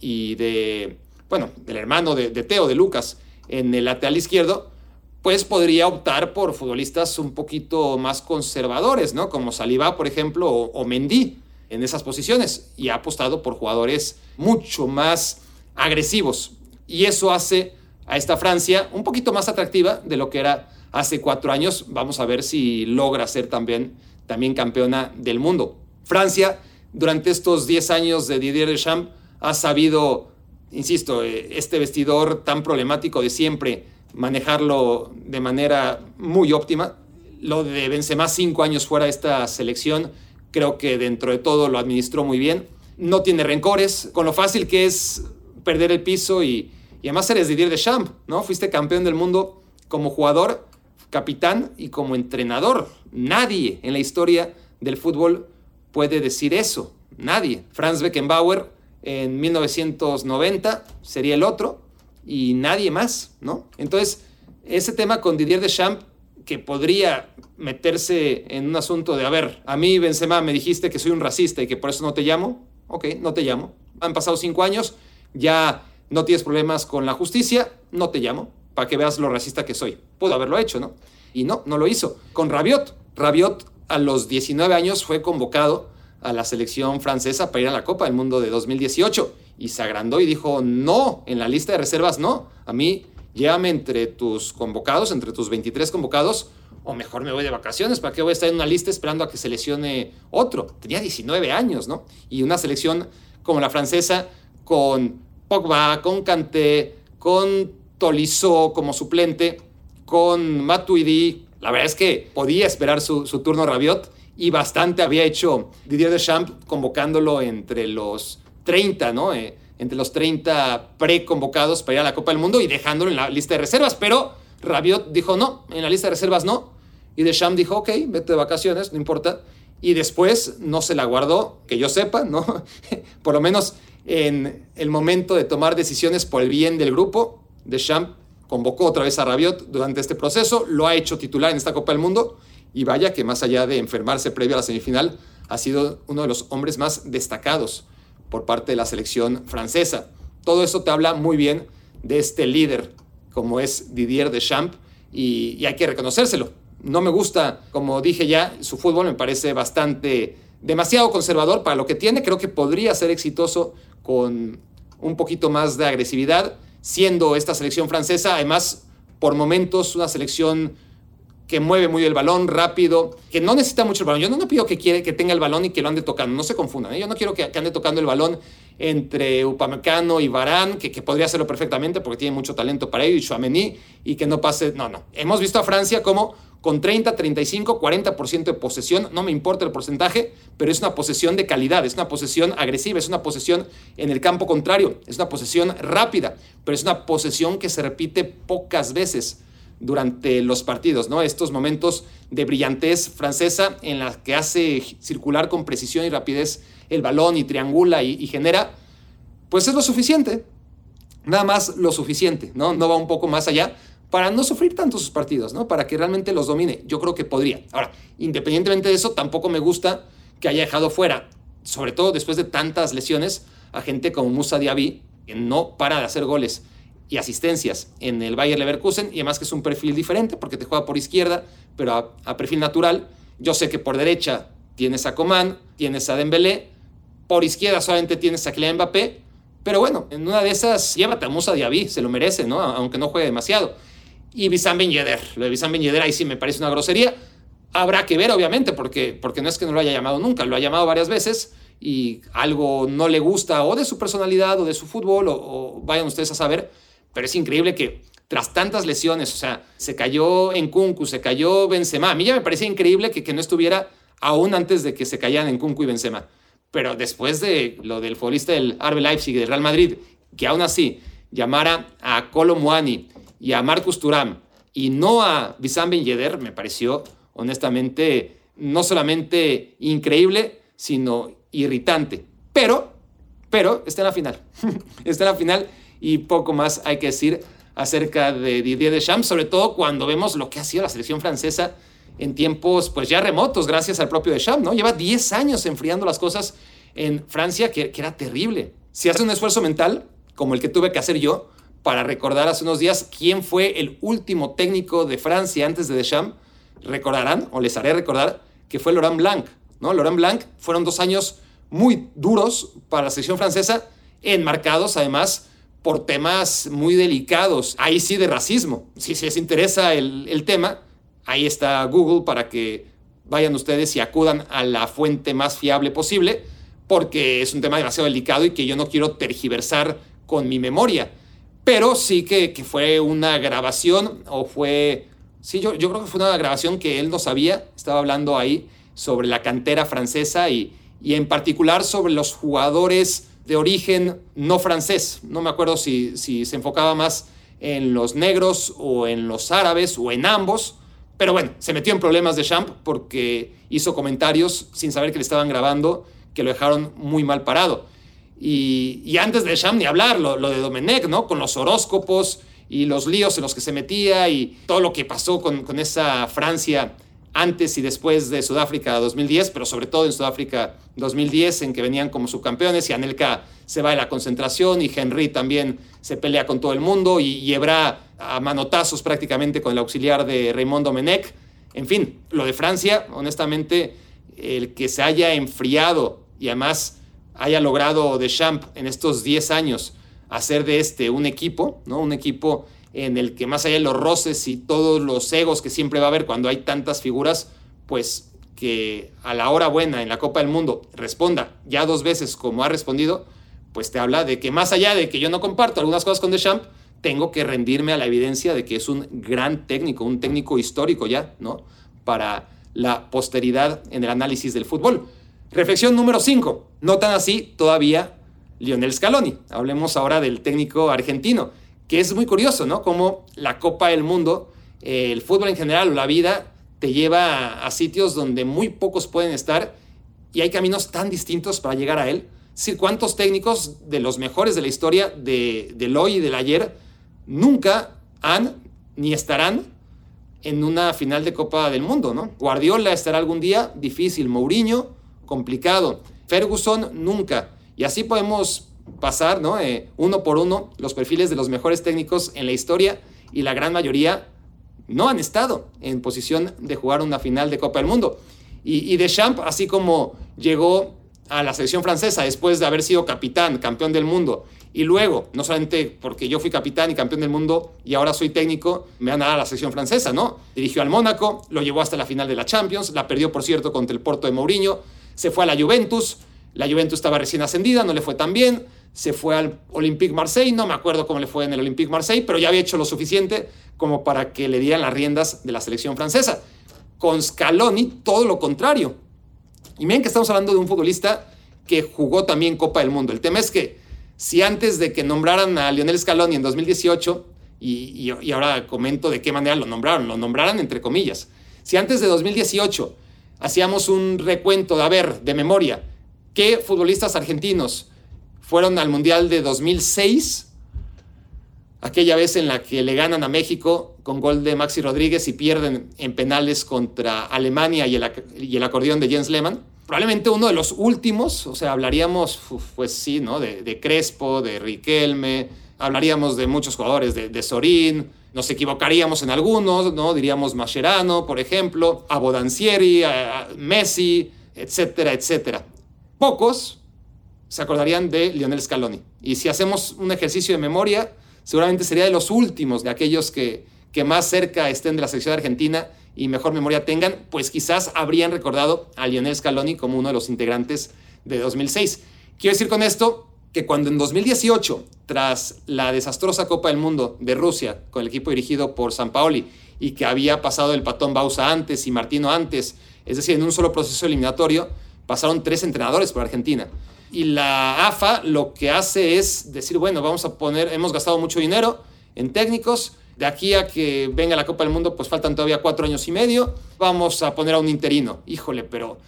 y de, bueno, del hermano de, Teo, de Lucas, en el lateral izquierdo, pues podría optar por futbolistas un poquito más conservadores, ¿no? Como Saliba, por ejemplo, o, o Mendy en esas posiciones, y ha apostado por jugadores mucho más agresivos. Y eso hace a esta Francia un poquito más atractiva de lo que era hace cuatro años. Vamos a ver si logra ser también, también campeona del mundo. Francia, durante estos 10 años de Didier Deschamps, ha sabido, insisto, eh, este vestidor tan problemático de siempre, manejarlo de manera muy óptima. Lo de Benzema cinco años fuera de esta selección, creo que dentro de todo lo administró muy bien. No tiene rencores, con lo fácil que es perder el piso y, y además eres Didier Deschamps, ¿no? Fuiste campeón del mundo como jugador capitán y como entrenador. Nadie en la historia del fútbol puede decir eso. Nadie. Franz Beckenbauer en 1990 sería el otro y nadie más, ¿no? Entonces, ese tema con Didier Deschamps que podría meterse en un asunto de, a ver, a mí Benzema me dijiste que soy un racista y que por eso no te llamo, ok, no te llamo. Han pasado cinco años, ya no tienes problemas con la justicia, no te llamo, para que veas lo racista que soy. Puedo haberlo hecho, ¿no? Y no, no lo hizo. Con Rabiot, Rabiot a los 19 años fue convocado a la selección francesa para ir a la Copa del Mundo de 2018 y se agrandó y dijo, no, en la lista de reservas no, a mí llévame entre tus convocados, entre tus 23 convocados, o mejor me voy de vacaciones, ¿para qué voy a estar en una lista esperando a que se lesione otro? Tenía 19 años, ¿no? Y una selección como la francesa, con Pogba, con Kanté, con Tolisso como suplente, con Matuidi, la verdad es que podía esperar su, su turno Rabiot y bastante había hecho Didier Deschamps convocándolo entre los 30, ¿no? Eh, entre los 30 preconvocados para ir a la Copa del Mundo y dejándolo en la lista de reservas, pero Rabiot dijo no, en la lista de reservas no. Y Deschamps dijo, ok, vete de vacaciones, no importa. Y después no se la guardó, que yo sepa, ¿no? por lo menos en el momento de tomar decisiones por el bien del grupo, Deschamps convocó otra vez a Rabiot durante este proceso, lo ha hecho titular en esta Copa del Mundo y vaya que más allá de enfermarse previo a la semifinal, ha sido uno de los hombres más destacados por parte de la selección francesa. Todo eso te habla muy bien de este líder como es Didier Deschamps y, y hay que reconocérselo. No me gusta, como dije ya, su fútbol me parece bastante demasiado conservador para lo que tiene. Creo que podría ser exitoso con un poquito más de agresividad, siendo esta selección francesa, además, por momentos, una selección que mueve muy el balón rápido, que no necesita mucho el balón. Yo no, pido que, quiere, que tenga el balón y que lo ande tocando, no se confundan. ¿eh? Yo no quiero que, ande tocando el balón entre Upamecano y Barán, que, que, podría hacerlo perfectamente porque tiene mucho talento para ello, y Chouameni, y que no pase. No, no. Hemos visto a Francia como con 30, 35, 40% de posesión, no me importa el porcentaje, pero es una posesión de calidad, es una posesión agresiva, es una posesión en el campo contrario, es una posesión rápida, pero es una posesión que se repite pocas veces durante los partidos, ¿no? Estos momentos de brillantez francesa en las que hace circular con precisión y rapidez el balón y triangula y, genera, pues es lo suficiente, nada más lo suficiente, ¿no? No va un poco más allá para no sufrir tanto sus partidos, ¿no? Para que realmente los domine. Yo creo que podría. Ahora, independientemente de eso, tampoco me gusta que haya dejado fuera, sobre todo después de tantas lesiones, a gente como Musa Diaby, que no para de hacer goles y asistencias en el Bayer Leverkusen, y además que es un perfil diferente porque te juega por izquierda, pero a, a perfil natural. Yo sé que por derecha tienes a Coman, tienes a Dembélé, por izquierda solamente tienes a Kylian Mbappé, pero bueno, en una de esas llévate a Musa Diaby, se lo merece, ¿no? Aunque no juegue demasiado. Y Bissam Ben Yedder, lo de Bissam Ben Yedder ahí sí me parece una grosería. Habrá que ver, obviamente, porque, porque no es que no lo haya llamado nunca, lo ha llamado varias veces y algo no le gusta o de su personalidad o de su fútbol o, o vayan ustedes a saber, pero es increíble que tras tantas lesiones, o sea, se cayó en Kunku, se cayó Benzema. A mí ya me parecía increíble que, que no estuviera aún antes de que se caían en Kunku y Benzema. Pero después de lo del futbolista del RB Leipzig y del Real Madrid, que aún así llamara a Colo Muani y a Marcus Turam y no a Bissam Ben Yedder, me pareció honestamente no solamente increíble, sino irritante. Pero, pero está en la final. está en la final y poco más hay que decir acerca de Didier Deschamps, sobre todo cuando vemos lo que ha sido la selección francesa en tiempos pues ya remotos, gracias al propio Deschamps, ¿no? Lleva 10 años enfriando las cosas en Francia, que, era terrible. Si hace un esfuerzo mental, como el que tuve que hacer yo, para recordar hace unos días quién fue el último técnico de Francia antes de Deschamps, recordarán, o les haré recordar, que fue Laurent Blanc. ¿no? Laurent Blanc fueron dos años muy duros para la selección francesa, enmarcados además por temas muy delicados, ahí sí de racismo. Si, si les interesa el, el tema, ahí está Google para que vayan ustedes y acudan a la fuente más fiable posible, porque es un tema demasiado delicado y que yo no quiero tergiversar con mi memoria. Pero sí que, que fue una grabación, o fue. Sí, yo, yo creo que fue una grabación que él no sabía. Estaba hablando ahí sobre la cantera francesa y, y en particular sobre los jugadores de origen no francés. No me acuerdo si, si se enfocaba más en los negros o en los árabes o en ambos. Pero bueno, se metió en problemas de Champ porque hizo comentarios sin saber que le estaban grabando que lo dejaron muy mal parado. Y, y antes de Champ ni hablar, lo, lo, de Domenech, ¿no? Con los horóscopos y los líos en los que se metía y todo lo que pasó con, con esa Francia antes y después de Sudáfrica 2010, pero sobre todo en Sudáfrica 2010, en que venían como subcampeones y Anelka se va de la concentración y Henry también se pelea con todo el mundo y, y a manotazos prácticamente con el auxiliar de Raymond Domenech. En fin, lo de Francia, honestamente, el que se haya enfriado y además haya logrado Deschamps en estos 10 años hacer de este un equipo, ¿no? Un equipo en el que más allá de los roces y todos los egos que siempre va a haber cuando hay tantas figuras, pues que a la hora buena en la Copa del Mundo responda ya dos veces como ha respondido, pues te habla de que más allá de que yo no comparto algunas cosas con Deschamps, tengo que rendirme a la evidencia de que es un gran técnico, un técnico histórico ya, ¿no? Para la posteridad en el análisis del fútbol. Reflexión número 5. No tan así todavía Lionel Scaloni. Hablemos ahora del técnico argentino que es muy curioso, ¿no? Como la Copa del Mundo, eh, el fútbol en general o la vida te lleva a, sitios donde muy pocos pueden estar y hay caminos tan distintos para llegar a él. ¿cuántos técnicos de los mejores de la historia de, del hoy y del ayer nunca han ni estarán en una final de Copa del Mundo, ¿no? Guardiola estará algún día, difícil. Mourinho, complicado. Ferguson, nunca. Y así podemos pasar, ¿no? Eh, uno por uno, los perfiles de los mejores técnicos en la historia y la gran mayoría no han estado en posición de jugar una final de Copa del Mundo. Y, y Deschamps, así como llegó a la selección francesa después de haber sido capitán, campeón del mundo, y luego, no solamente porque yo fui capitán y campeón del mundo y ahora soy técnico, me van a a la selección francesa, ¿no? Dirigió al Mónaco, lo llevó hasta la final de la Champions, la perdió, por cierto, contra el Porto de Mourinho, se fue a la Juventus, la Juventus estaba recién ascendida, no le fue tan bien, se fue al Olympique Marseille, no me acuerdo cómo le fue en el Olympique Marseille, pero ya había hecho lo suficiente como para que le dieran las riendas de la selección francesa. Con Scaloni, todo lo contrario. Y miren que estamos hablando de un futbolista que jugó también Copa del Mundo. El tema es que si antes de que nombraran a Lionel Scaloni en 2018, y, y ahora comento de qué manera lo nombraron, lo nombraran entre comillas, si antes de 2018 hacíamos un recuento de, a de memoria, qué futbolistas argentinos fueron al Mundial de 2006, aquella vez en la que le ganan a México con gol de Maxi Rodríguez y pierden en penales contra Alemania y el, acordeón de Jens Lehmann. Probablemente uno de los últimos, o sea, hablaríamos, pues sí, ¿no? De, Crespo, de Riquelme, hablaríamos de muchos jugadores, de, de Sorín, nos equivocaríamos en algunos, ¿no? Diríamos Mascherano, por ejemplo, a Messi, etcétera, etcétera. Pocos, se acordarían de Lionel Scaloni. Y si hacemos un ejercicio de memoria, seguramente sería de los últimos, de aquellos que, que más cerca estén de la selección argentina y mejor memoria tengan, pues quizás habrían recordado a Lionel Scaloni como uno de los integrantes de 2006. Quiero decir con esto que cuando en 2018, tras la desastrosa Copa del Mundo de Rusia, con el equipo dirigido por San Paoli, y que había pasado el patón Bausa antes y Martino antes, es decir, en un solo proceso eliminatorio, pasaron tres entrenadores por Argentina. Y la AFA lo que hace es decir, bueno, vamos a poner, hemos gastado mucho dinero en técnicos, de aquí a que venga la Copa del Mundo, pues faltan todavía cuatro años y medio, vamos a poner a un interino. Híjole, pero,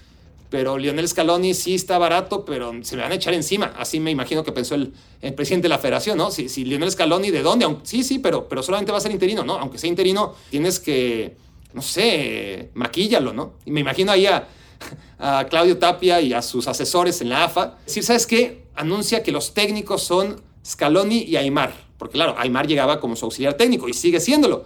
pero Lionel Scaloni sí está barato, pero se me van a echar encima. Así me imagino que pensó el, presidente de la federación, ¿no? Si, Lionel Scaloni, ¿de dónde? sí, sí, pero, pero solamente va a ser interino, ¿no? Aunque sea interino, tienes que, no sé, maquíllalo, ¿no? Y me imagino ahí a a Claudio Tapia y a sus asesores en la AFA, decir, ¿sabes qué? Anuncia que los técnicos son Scaloni y Aymar, porque claro, Aymar llegaba como su auxiliar técnico y sigue siéndolo,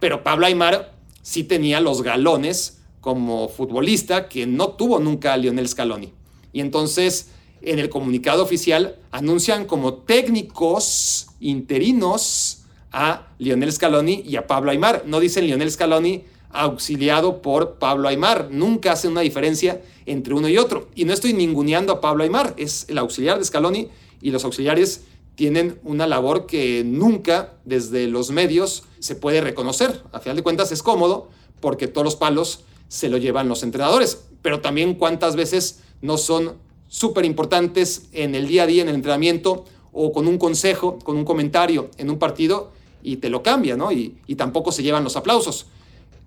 pero Pablo Aymar sí tenía los galones como futbolista que no tuvo nunca a Lionel Scaloni. Y entonces en el comunicado oficial anuncian como técnicos interinos a Lionel Scaloni y a Pablo Aymar. No dicen Lionel Scaloni auxiliado por Pablo Aymar. Nunca hacen una diferencia entre uno y otro. Y no estoy ninguneando a Pablo Aymar, es el auxiliar de Scaloni y los auxiliares tienen una labor que nunca desde los medios se puede reconocer. A final de cuentas es cómodo porque todos los palos se lo llevan los entrenadores, pero también cuántas veces no son súper importantes en el día a día, en el entrenamiento o con un consejo, con un comentario en un partido y te lo cambia, ¿no? Y tampoco se llevan los aplausos.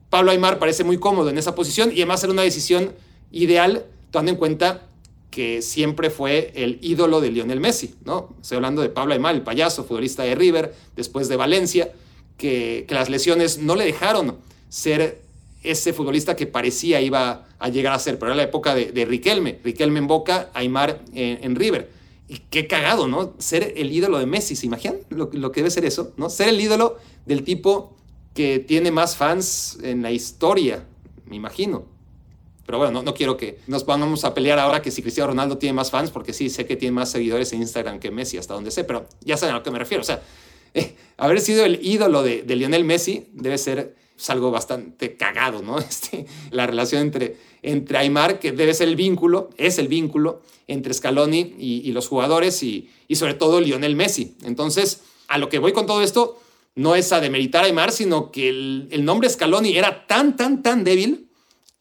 Pablo Aymar parece muy cómodo en esa posición y además era una decisión ideal, tomando en cuenta que siempre fue el ídolo de Lionel Messi, ¿no? Estoy hablando de Pablo Aymar, el payaso, futbolista de River, después de Valencia. que, las lesiones no le dejaron ser ese futbolista que parecía iba a llegar a ser, pero era la época de, Riquelme, Riquelme en Boca, Aymar en, River. Y qué cagado, ¿no? Ser el ídolo de Messi, ¿se imaginan lo, lo, que debe ser eso? ¿no? Ser el ídolo del tipo que tiene más fans en la historia, me imagino. Pero bueno, no, quiero que nos pongamos a pelear ahora que si Cristiano Ronaldo tiene más fans, porque sí, sé que tiene más seguidores en Instagram que Messi, hasta donde sé, pero ya saben a lo que me refiero. O sea, eh, haber sido el ídolo de, Lionel Messi debe ser pues, algo bastante cagado, ¿no? Este, la relación entre, entre Aymar, que debe ser el vínculo, es el vínculo entre Scaloni y, los jugadores y, y, sobre todo Lionel Messi. Entonces, a lo que voy con todo esto no es a demeritar a Aymar, sino que el, el nombre Scaloni era tan, tan, tan débil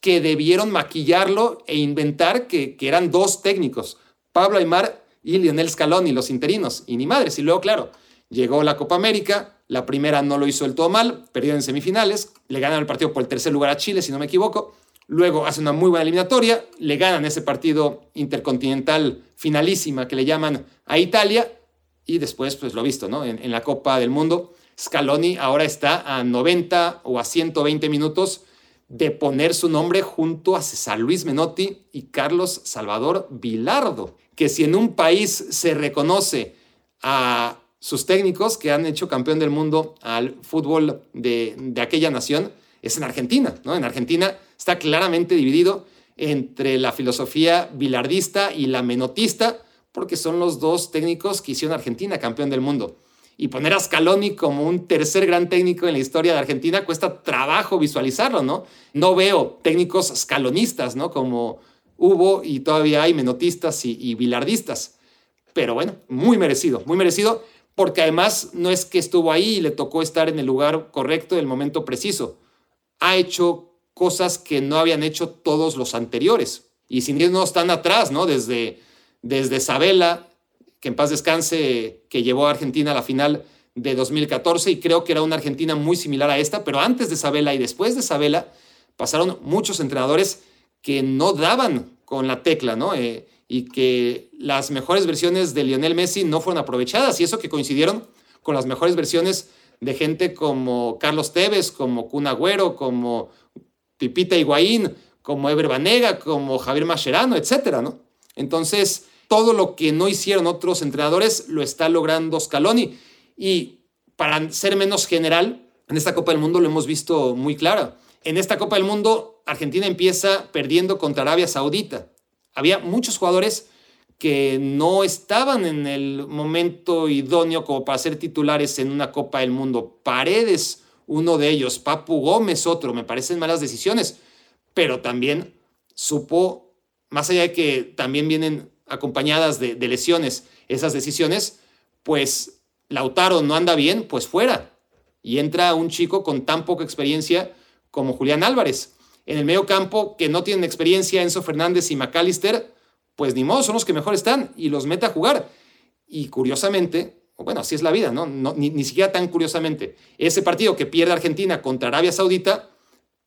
que debieron maquillarlo e inventar que, eran dos técnicos, Pablo Aymar y Lionel Scaloni, los interinos, y ni madres. Y luego, claro, llegó la Copa América, la primera no lo hizo del todo mal, perdió en semifinales, le ganan el partido por el tercer lugar a Chile, si no me equivoco. Luego hace una muy buena eliminatoria, le ganan ese partido intercontinental finalísima que le llaman a Italia y después, pues lo visto, ¿no? En, en la Copa del Mundo, Scaloni ahora está a 90 o a 120 minutos de poner su nombre junto a César Luis Menotti y Carlos Salvador Vilardo, que si en un país se reconoce a sus técnicos que han hecho campeón del mundo al fútbol de, aquella nación, es en Argentina. ¿no? En Argentina está claramente dividido entre la filosofía bilardista y la menotista, porque son los dos técnicos que hicieron Argentina campeón del mundo y poner a Scaloni como un tercer gran técnico en la historia de Argentina cuesta trabajo visualizarlo, ¿no? No veo técnicos scalonistas, ¿no? Como hubo y todavía hay menotistas y, y bilardistas. Pero bueno, muy merecido, muy merecido, porque además no es que estuvo ahí y le tocó estar en el lugar correcto en el momento preciso. Ha hecho cosas que no habían hecho todos los anteriores. Y sin irnos tan atrás, ¿no? Desde, desde Sabela, que en paz descanse, que llevó a Argentina a la final de 2014 y creo que era una Argentina muy similar a esta, pero antes de Sabela y después de Sabela pasaron muchos entrenadores que no daban con la tecla, ¿no? Eh, y que las mejores versiones de Lionel Messi no fueron aprovechadas y eso que coincidieron con las mejores versiones de gente como Carlos Tevez, como Kun Agüero, como Pipita Higuaín, como Ever Banega, como Javier Mascherano, etcétera, ¿no? Entonces, todo lo que no hicieron otros entrenadores lo está logrando Scaloni. Y para ser menos general, en esta Copa del Mundo lo hemos visto muy clara. En esta Copa del Mundo, Argentina empieza perdiendo contra Arabia Saudita. Había muchos jugadores que no estaban en el momento idóneo como para ser titulares en una Copa del Mundo. Paredes, uno de ellos, Papu Gómez, otro, me parecen malas decisiones, pero también supo, más allá de que también vienen acompañadas de, lesiones esas decisiones, pues Lautaro no anda bien, pues fuera. Y entra un chico con tan poca experiencia como Julián Álvarez. En el medio campo, que no tienen experiencia, Enzo Fernández y McAllister, pues ni modo, son los que mejor están y los mete a jugar. Y curiosamente, bueno, así es la vida, ¿no? ni, ni, siquiera tan curiosamente, ese partido que pierde Argentina contra Arabia Saudita,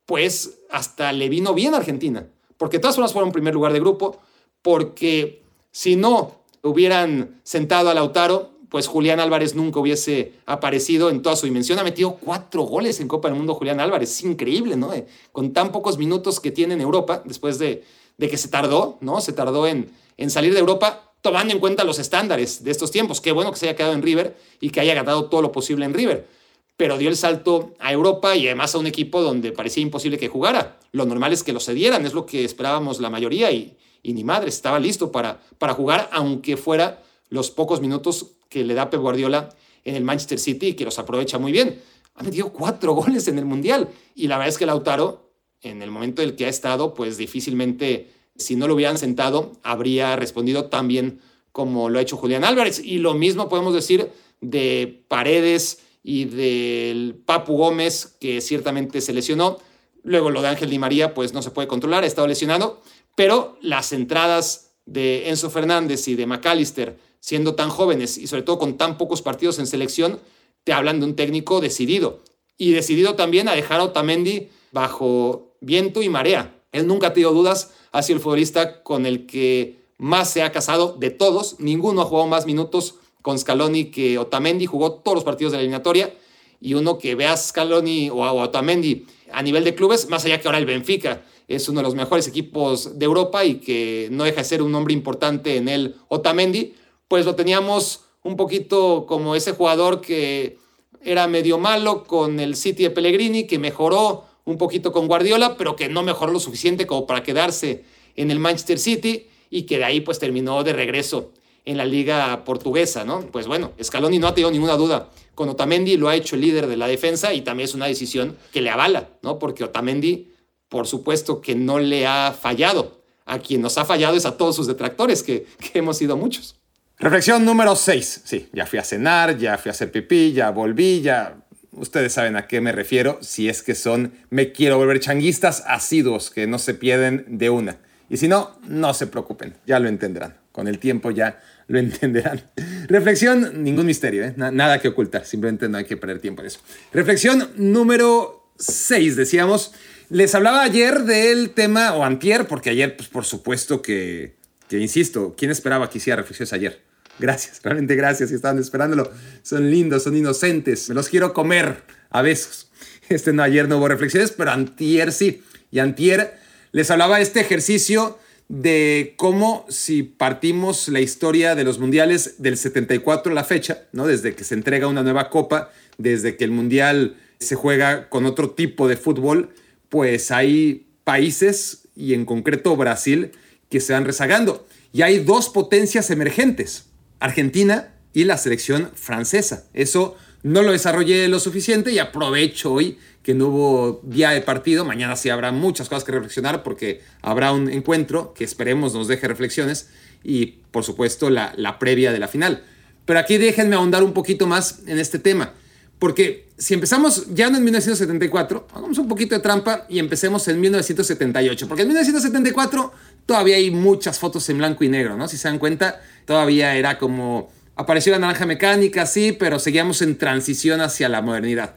pues hasta le vino bien a Argentina, porque todas formas fueron primer lugar de grupo, porque si no hubieran sentado a Lautaro, pues Julián Álvarez nunca hubiese aparecido en toda su dimensión. Ha metido cuatro goles en Copa del Mundo Julián Álvarez. Es increíble, ¿no? Eh, con tan pocos minutos que tiene en Europa, después de, que se tardó, ¿no? Se tardó en, en salir de Europa, tomando en cuenta los estándares de estos tiempos. Qué bueno que se haya quedado en River y que haya ganado todo lo posible en River. Pero dio el salto a Europa y además a un equipo donde parecía imposible que jugara. Lo normal es que lo cedieran, es lo que esperábamos la mayoría y, y ni madre, estaba listo para, para jugar, aunque fuera los pocos minutos que le da Pep Guardiola en el Manchester City que los aprovecha muy bien. Ha metido cuatro goles en el Mundial y la verdad es que Lautaro, en el momento en el que ha estado, pues difícilmente, si no lo hubieran sentado, habría respondido tan bien como lo ha hecho Julián Álvarez. Y lo mismo podemos decir de Paredes y del Papu Gómez, que ciertamente se lesionó. Luego lo de Ángel Di María, pues no se puede controlar, ha estado lesionado. Pero las entradas de Enzo Fernández y de McAllister, siendo tan jóvenes y sobre todo con tan pocos partidos en selección, te hablan de un técnico decidido. Y decidido también a dejar a Otamendi bajo viento y marea. Él nunca ha tenido dudas, ha sido el futbolista con el que más se ha casado de todos. Ninguno ha jugado más minutos con Scaloni que Otamendi, jugó todos los partidos de la eliminatoria y uno que vea a Scaloni o a Otamendi a nivel de clubes, más allá que ahora el Benfica es uno de los mejores equipos de Europa y que no deja de ser un nombre importante en el Otamendi, pues lo teníamos un poquito como ese jugador que era medio malo con el City de Pellegrini, que mejoró un poquito con Guardiola, pero que no mejoró lo suficiente como para quedarse en el Manchester City y que de ahí pues terminó de regreso en la liga portuguesa, ¿no? Pues bueno, Scaloni no ha tenido ninguna duda. Con Otamendi lo ha hecho el líder de la defensa y también es una decisión que le avala, ¿no? Porque Otamendi, por supuesto que no le ha fallado. A quien nos ha fallado es a todos sus detractores, que, que hemos sido muchos. Reflexión número 6. Sí, ya fui a cenar, ya fui a hacer pipí, ya volví, ya... Ustedes saben a qué me refiero, si es que son me quiero volver changuistas asiduos, que no se pierden de una. Y si no, no se preocupen, ya lo entenderán. Con el tiempo ya lo entenderán. Reflexión, ningún misterio, ¿eh? nada que ocultar, simplemente no hay que perder tiempo en eso. Reflexión número 6, decíamos. Les hablaba ayer del tema, o antier, porque ayer, pues por supuesto que, que insisto, ¿quién esperaba que hiciera reflexiones ayer? Gracias, realmente gracias, si estaban esperándolo. Son lindos, son inocentes, me los quiero comer a besos. Este no, ayer no hubo reflexiones, pero antier sí. Y antier les hablaba este ejercicio de cómo si partimos la historia de los mundiales del 74 a la fecha, ¿no? desde que se entrega una nueva copa, desde que el mundial se juega con otro tipo de fútbol, pues hay países, y en concreto Brasil, que se van rezagando. Y hay dos potencias emergentes, Argentina y la selección francesa. Eso no lo desarrollé lo suficiente y aprovecho hoy que no hubo día de partido. Mañana sí habrá muchas cosas que reflexionar porque habrá un encuentro que esperemos nos deje reflexiones y por supuesto la, previa de la final. Pero aquí déjenme ahondar un poquito más en este tema. Porque si empezamos ya no en 1974, hagamos un poquito de trampa y empecemos en 1978. Porque en 1974 todavía hay muchas fotos en blanco y negro, ¿no? Si se dan cuenta, todavía era como... Apareció la naranja mecánica, sí, pero seguíamos en transición hacia la modernidad.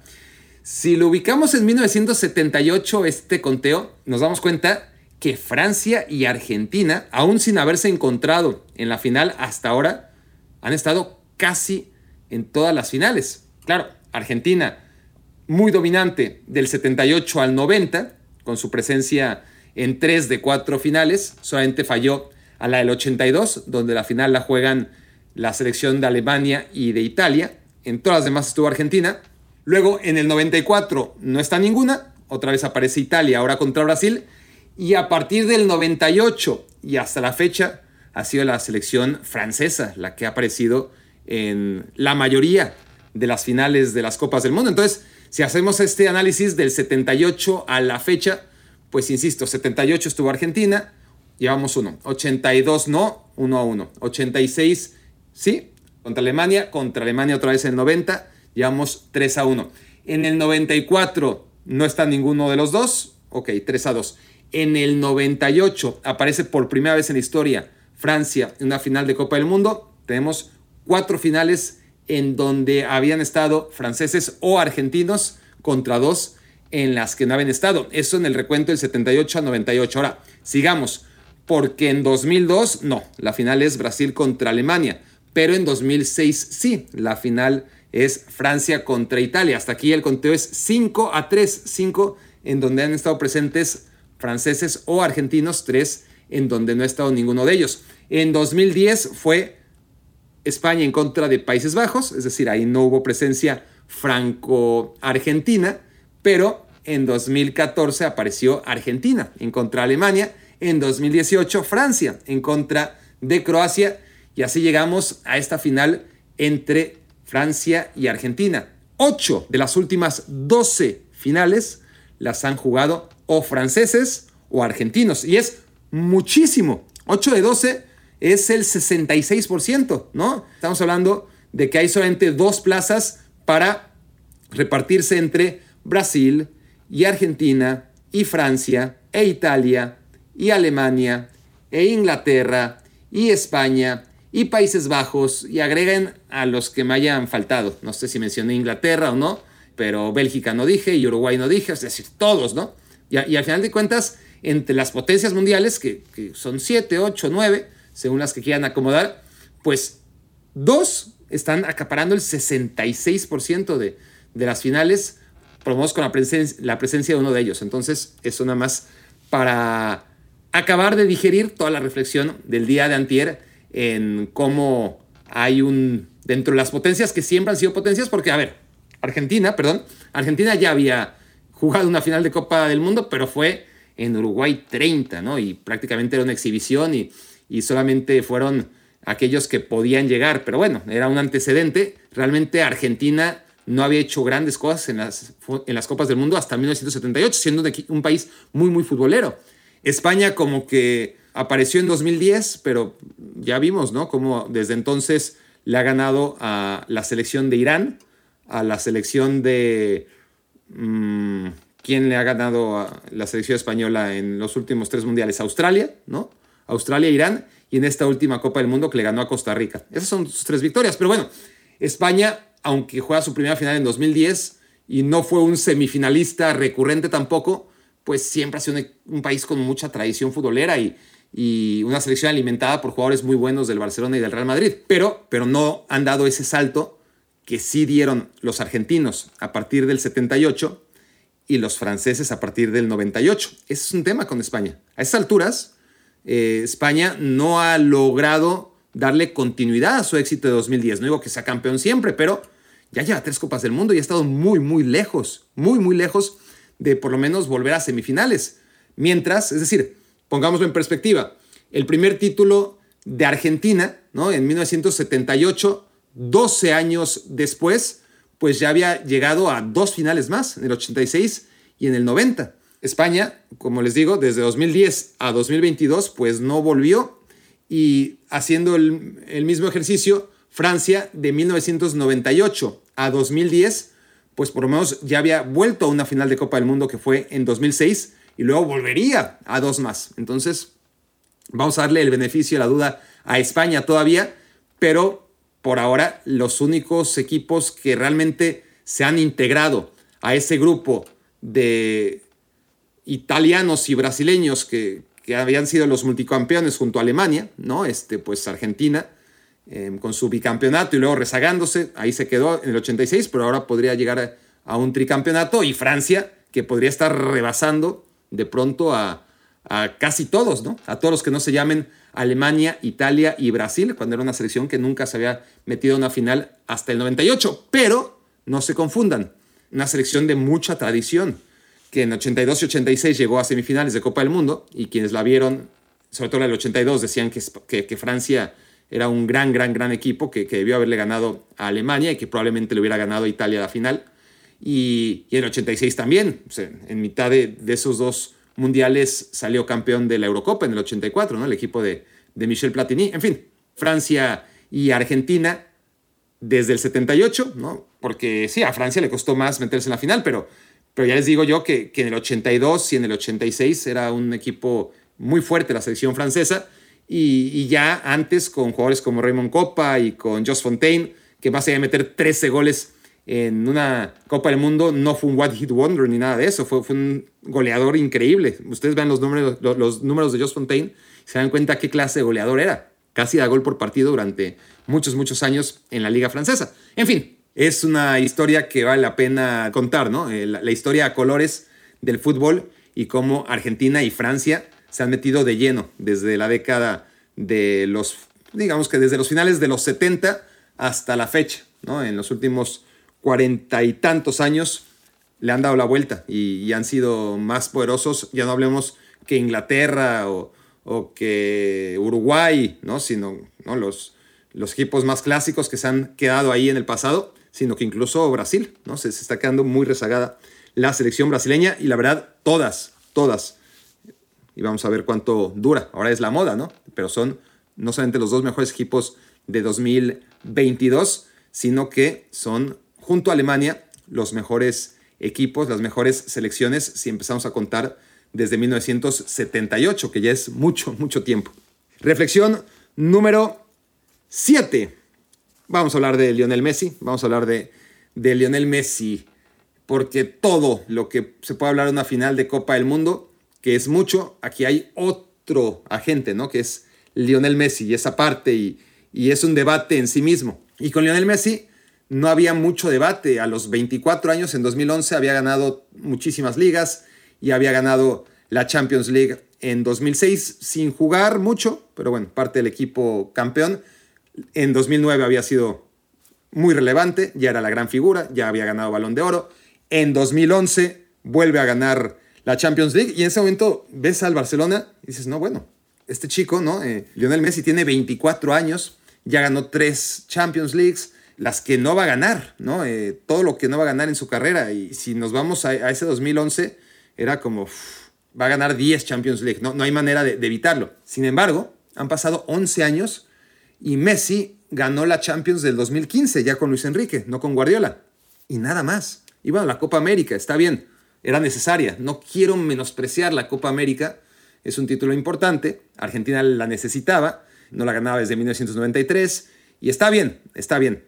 Si lo ubicamos en 1978, este conteo, nos damos cuenta que Francia y Argentina, aún sin haberse encontrado en la final hasta ahora, han estado casi en todas las finales. Claro, Argentina muy dominante del 78 al 90, con su presencia en tres de cuatro finales, solamente falló a la del 82, donde la final la juegan la selección de Alemania y de Italia. En todas las demás estuvo Argentina. Luego en el 94 no está ninguna, otra vez aparece Italia, ahora contra Brasil, y a partir del 98 y hasta la fecha ha sido la selección francesa la que ha aparecido en la mayoría de las finales de las Copas del Mundo. Entonces, si hacemos este análisis del 78 a la fecha, pues insisto, 78 estuvo Argentina, llevamos uno, 82 no, 1 a 1, 86 sí, contra Alemania, contra Alemania otra vez en el 90, llevamos 3 a 1. En el 94 no está ninguno de los dos, ok, 3 a 2. En el 98 aparece por primera vez en la historia Francia en una final de Copa del Mundo. Tenemos cuatro finales en donde habían estado franceses o argentinos contra dos en las que no habían estado. Eso en el recuento del 78 a 98. Ahora, sigamos, porque en 2002 no, la final es Brasil contra Alemania, pero en 2006 sí, la final es Francia contra Italia. Hasta aquí el conteo es 5 a 3, 5 en donde han estado presentes franceses o argentinos, 3 en donde no ha estado ninguno de ellos. En 2010 fue España en contra de Países Bajos, es decir, ahí no hubo presencia franco-argentina, pero en 2014 apareció Argentina en contra de Alemania, en 2018 Francia en contra de Croacia y así llegamos a esta final entre Francia y Argentina. Ocho de las últimas 12 finales las han jugado o franceses o argentinos. Y es muchísimo. 8 de 12 es el 66%, ¿no? Estamos hablando de que hay solamente dos plazas para repartirse entre Brasil y Argentina y Francia e Italia y Alemania e Inglaterra y España y Países Bajos y agreguen a los que me hayan faltado. No sé si mencioné Inglaterra o no, pero Bélgica no dije y Uruguay no dije, es decir, todos, ¿no? Y, al final de cuentas, entre las potencias mundiales, que, que son 7, 8, 9, según las que quieran acomodar, pues dos están acaparando el 66% de, de las finales, por con la, la presencia de uno de ellos. Entonces, eso nada más para acabar de digerir toda la reflexión del día de antier en cómo hay un, dentro de las potencias que siempre han sido potencias, porque, a ver, Argentina, perdón, Argentina ya había jugado una final de Copa del Mundo, pero fue en Uruguay 30, ¿no? Y prácticamente era una exhibición y, y solamente fueron aquellos que podían llegar, pero bueno, era un antecedente. Realmente Argentina no había hecho grandes cosas en las, en las Copas del Mundo hasta 1978, siendo un país muy, muy futbolero. España como que apareció en 2010, pero ya vimos, ¿no? Como desde entonces le ha ganado a la selección de Irán, a la selección de... Mm, ¿Quién le ha ganado a la selección española en los últimos tres mundiales? Australia, ¿no? Australia, Irán y en esta última Copa del Mundo que le ganó a Costa Rica. Esas son sus tres victorias, pero bueno, España aunque juega su primera final en 2010 y no fue un semifinalista recurrente tampoco, pues siempre ha sido un, país con mucha tradición futbolera y, y, una selección alimentada por jugadores muy buenos del Barcelona y del Real Madrid. Pero, pero no han dado ese salto que sí dieron los argentinos a partir del 78 y los franceses a partir del 98. Ese es un tema con España. A esas alturas, eh, España no ha logrado darle continuidad a su éxito de 2010. No digo que sea campeón siempre, pero ya lleva tres Copas del Mundo y ha estado muy, muy lejos, muy, muy lejos de por lo menos volver a semifinales. Mientras, es decir, pongámoslo en perspectiva, el primer título de Argentina, ¿no? En 1978, 12 años después, pues ya había llegado a dos finales más, en el 86 y en el 90. España, como les digo, desde 2010 a 2022, pues no volvió y haciendo el, mismo ejercicio, Francia de 1998 a 2010, pues por lo menos ya había vuelto a una final de Copa del Mundo que fue en 2006 y luego volvería a dos más. Entonces, vamos a darle el beneficio de la duda a España todavía, pero por ahora los únicos equipos que realmente se han integrado a ese grupo de italianos y brasileños que, que habían sido los multicampeones junto a Alemania, ¿no? Este, pues Argentina, Em, con su bicampeonato y luego rezagándose, ahí se quedó en el 86, pero ahora podría llegar a, un tricampeonato, y Francia, que podría estar rebasando de pronto a, a, casi todos, ¿no? A todos los que no se llamen Alemania, Italia y Brasil, cuando era una selección que nunca se había metido en una final hasta el 98. Pero no se confundan, una selección de mucha tradición, que en 82 y 86 llegó a semifinales de Copa del Mundo, y quienes la vieron, sobre todo en el 82, decían que, que, que Francia era un gran, gran, gran equipo que, debió haberle ganado a Alemania y que probablemente le hubiera ganado a Italia a la final. Y, en el 86 también, en mitad de, esos dos mundiales salió campeón de la Eurocopa en el 84, ¿no? el equipo de, de Michel Platini. En fin, Francia y Argentina desde el 78, ¿no? porque sí, a Francia le costó más meterse en la final, pero, pero ya les digo yo que, que en el 82 y en el 86 era un equipo muy fuerte la selección francesa y, ya antes con jugadores como Raymond Copa y con Joss Fontaine, que más allá de meter 13 goles en una Copa del Mundo, no fue un One Hit Wonder ni nada de eso, fue, fue un goleador increíble. Ustedes vean los números, los, números de Joss Fontaine y se dan cuenta qué clase de goleador era. Casi da gol por partido durante muchos, muchos años en la Liga Francesa. En fin, es una historia que vale la pena contar, ¿no? Eh, la historia a colores del fútbol y cómo Argentina y Francia se han metido de lleno desde la década de los, digamos que desde los finales de los 70 hasta la fecha, ¿no? En los últimos cuarenta y tantos años le han dado la vuelta y, han sido más poderosos, ya no hablemos que Inglaterra o, que Uruguay, ¿no? Sino ¿no? Los, los equipos más clásicos que se han quedado ahí en el pasado, sino que incluso Brasil, ¿no? Se, está quedando muy rezagada la selección brasileña y la verdad, todas, todas y vamos a ver cuánto dura. Ahora es la moda, ¿no? Pero son no solamente los dos mejores equipos de 2022, sino que son, junto a Alemania, los mejores equipos, las mejores selecciones, si empezamos a contar desde 1978, que ya es mucho, mucho tiempo. Reflexión número 7. Vamos a hablar de Lionel Messi, vamos a hablar de, Lionel Messi, porque todo lo que se puede hablar de una final de Copa del Mundo que es mucho. Aquí hay otro agente, ¿no? Que es Lionel Messi y esa parte y, y es un debate en sí mismo. Y con Lionel Messi no había mucho debate. A los 24 años, en 2011, había ganado muchísimas ligas y había ganado la Champions League en 2006 sin jugar mucho, pero bueno, parte del equipo campeón. En 2009 había sido muy relevante, ya era la gran figura, ya había ganado balón de oro. En 2011 vuelve a ganar la Champions League y en ese momento ves al Barcelona y dices, no, bueno, este chico, ¿no? Eh, Lionel Messi tiene 24 años, ya ganó tres Champions Leagues, las que no va a ganar, ¿no? Eh, todo lo que no va a ganar en su carrera. Y si nos vamos a, ese 2011, era como, va a ganar 10 Champions League, no, no hay manera de, de evitarlo. Sin embargo, han pasado 11 años y Messi ganó la Champions del 2015, ya con Luis Enrique, no con Guardiola. Y nada más. Y bueno, la Copa América, está bien, era necesaria. No quiero menospreciar la Copa América, es un título importante, Argentina la necesitaba, no la ganaba desde 1993, y está bien, está bien.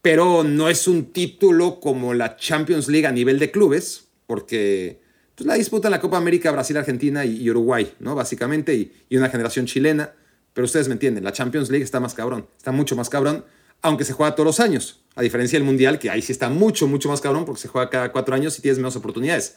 Pero no es un título como la Champions League a nivel de clubes, porque pues, la disputa la Copa América Brasil, Argentina y, Uruguay, ¿no? Básicamente, y, y una generación chilena. Pero ustedes me entienden, la Champions League está más cabrón, está mucho más cabrón, aunque se juega todos los años, a diferencia del Mundial, que ahí sí está mucho, mucho más cabrón porque se juega cada cuatro años y tienes menos oportunidades.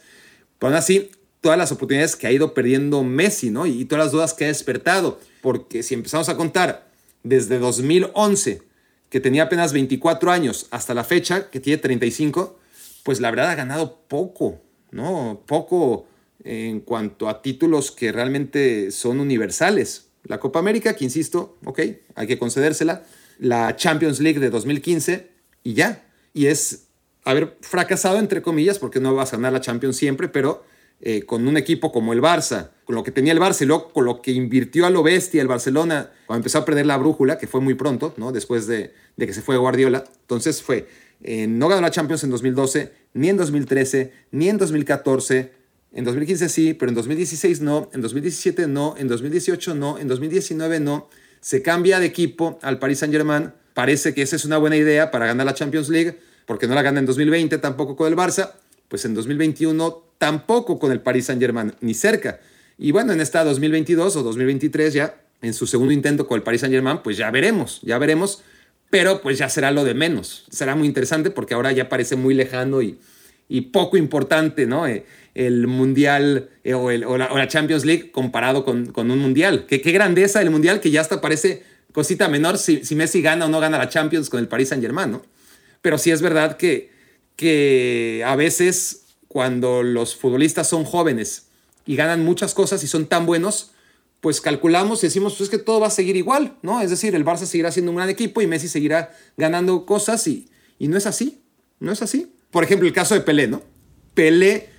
Pero aún así, todas las oportunidades que ha ido perdiendo Messi, ¿no? Y todas las dudas que ha despertado, porque si empezamos a contar desde 2011, que tenía apenas 24 años, hasta la fecha, que tiene 35, pues la verdad ha ganado poco, ¿no? Poco en cuanto a títulos que realmente son universales. La Copa América, que insisto, ok, hay que concedérsela. La Champions League de 2015 y ya. Y es haber fracasado, entre comillas, porque no vas a ganar la Champions siempre, pero eh, con un equipo como el Barça, con lo que tenía el Barça y con lo que invirtió a lo bestia el Barcelona cuando empezó a perder la brújula, que fue muy pronto, ¿no? después de, que se fue Guardiola. Entonces fue, eh, no ganó la Champions en 2012, ni en 2013, ni en 2014 en 2015 sí, pero en 2016 no, en 2017 no, en 2018 no, en 2019 no. Se cambia de equipo al Paris Saint-Germain. Parece que esa es una buena idea para ganar la Champions League, porque no la gana en 2020 tampoco con el Barça. Pues en 2021 tampoco con el Paris Saint-Germain, ni cerca. Y bueno, en esta 2022 o 2023 ya, en su segundo intento con el Paris Saint-Germain, pues ya veremos, ya veremos. Pero pues ya será lo de menos. Será muy interesante porque ahora ya parece muy lejano y, y poco importante, ¿no? Eh, el Mundial eh, o, la, Champions League comparado con, un Mundial. ¿Qué, grandeza el Mundial que ya hasta parece cosita menor si, si, Messi gana o no gana la Champions con el Paris Saint Germain, ¿no? Pero sí es verdad que, que a veces cuando los futbolistas son jóvenes y ganan muchas cosas y son tan buenos, pues calculamos y decimos, pues es que todo va a seguir igual, ¿no? Es decir, el Barça seguirá siendo un gran equipo y Messi seguirá ganando cosas y, y no es así, no es así por ejemplo, el caso de Pelé, ¿no? Pelé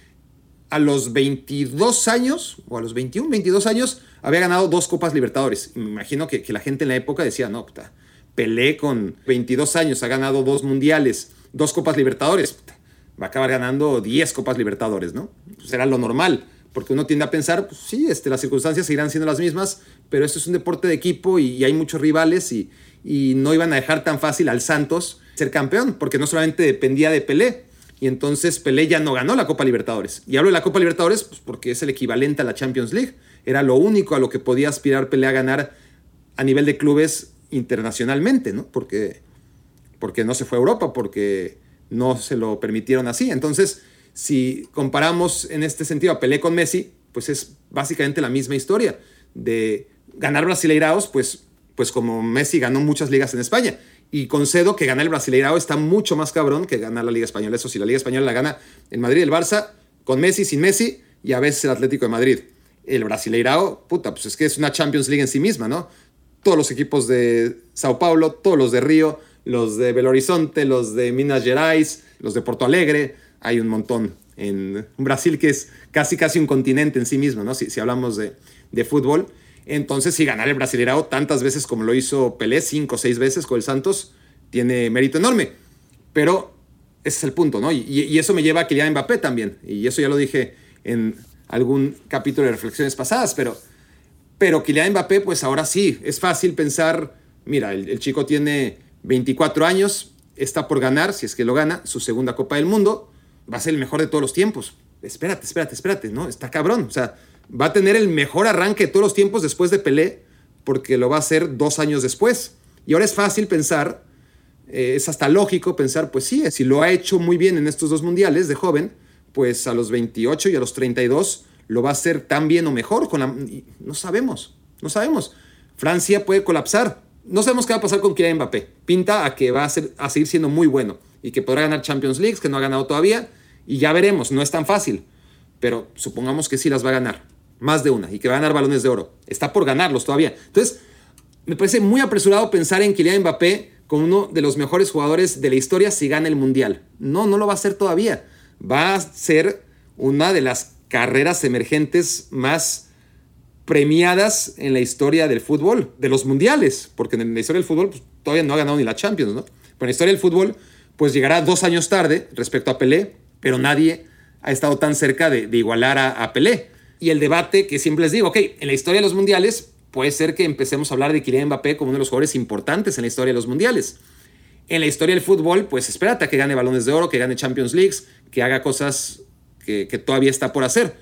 a los 22 años, o a los 21, 22 años, había ganado dos Copas Libertadores. Me imagino que, la gente en la época decía, no, puta, Pelé con 22 años ha ganado dos Mundiales, dos Copas Libertadores, va a acabar ganando 10 Copas Libertadores, ¿no? Pues era lo normal, porque uno tiende a pensar, pues sí, este, las circunstancias seguirán siendo las mismas, pero esto es un deporte de equipo y, hay muchos rivales y, y no iban a dejar tan fácil al Santos ser campeón, porque no solamente dependía de Pelé, y entonces Pelé ya no ganó la Copa Libertadores. Y hablo de la Copa Libertadores pues, porque es el equivalente a la Champions League. Era lo único a lo que podía aspirar Pelé a ganar a nivel de clubes internacionalmente, ¿no? Porque, porque no se fue a Europa, porque no se lo permitieron así. Entonces, si comparamos en este sentido a Pelé con Messi, pues es básicamente la misma historia. De ganar Brasileiraos, pues, pues como Messi ganó muchas ligas en España. Y concedo que ganar el Brasileirao está mucho más cabrón que ganar la Liga Española. Eso sí, la Liga Española la gana el Madrid el Barça, con Messi, sin Messi, y a veces el Atlético de Madrid. El Brasileirao, puta, pues es que es una Champions League en sí misma, ¿no? Todos los equipos de Sao Paulo, todos los de Río, los de Belo Horizonte, los de Minas Gerais, los de Porto Alegre, hay un montón en Brasil que es casi casi un continente en sí mismo, ¿no? Si, si hablamos de, de fútbol. Entonces, si ganar el Brasileirao tantas veces como lo hizo Pelé, cinco o seis veces con el Santos, tiene mérito enorme. Pero ese es el punto, ¿no? Y, eso me lleva a Kylian Mbappé también. Y eso ya lo dije en algún capítulo de reflexiones pasadas, pero, pero Kylian Mbappé, pues ahora sí, es fácil pensar, mira, el, el chico tiene 24 años, está por ganar, si es que lo gana, su segunda Copa del Mundo, va a ser el mejor de todos los tiempos. Espérate, espérate, espérate, ¿no? Está cabrón. O sea, va a tener el mejor arranque de todos los tiempos después de Pelé, porque lo va a hacer dos años después. Y ahora es fácil pensar eh, es hasta lógico pensar, pues sí, si lo ha hecho muy bien en estos dos mundiales de joven, pues a los 28 y a los 32 lo va a hacer tan bien o mejor. Con no sabemos, no sabemos. Francia puede colapsar. No sabemos qué va a pasar con Kylian Mbappé. Pinta a que va a, ser, a seguir siendo muy bueno y que podrá ganar Champions League, que no ha ganado todavía. Y ya veremos, no es tan fácil. Pero supongamos que sí las va a ganar. Más de una. Y que va a ganar balones de oro. Está por ganarlos todavía. Entonces, me parece muy apresurado pensar en Kylian Mbappé como uno de los mejores jugadores de la historia si gana el Mundial. No, no lo va a hacer todavía. Va a ser una de las carreras emergentes más premiadas en la historia del fútbol, de los mundiales, porque en la historia del fútbol pues, todavía no ha ganado ni la Champions, ¿no? Pero en la historia del fútbol, pues llegará dos años tarde respecto a Pelé, pero nadie ha estado tan cerca de, igualar a, a, Pelé. Y el debate que siempre les digo, ok, en la historia de los mundiales puede ser que empecemos a hablar de Kylian Mbappé como uno de los jugadores importantes en la historia de los mundiales. En la historia del fútbol, pues espérate a que gane balones de oro, que gane Champions Leagues, que haga cosas que, todavía está por hacer.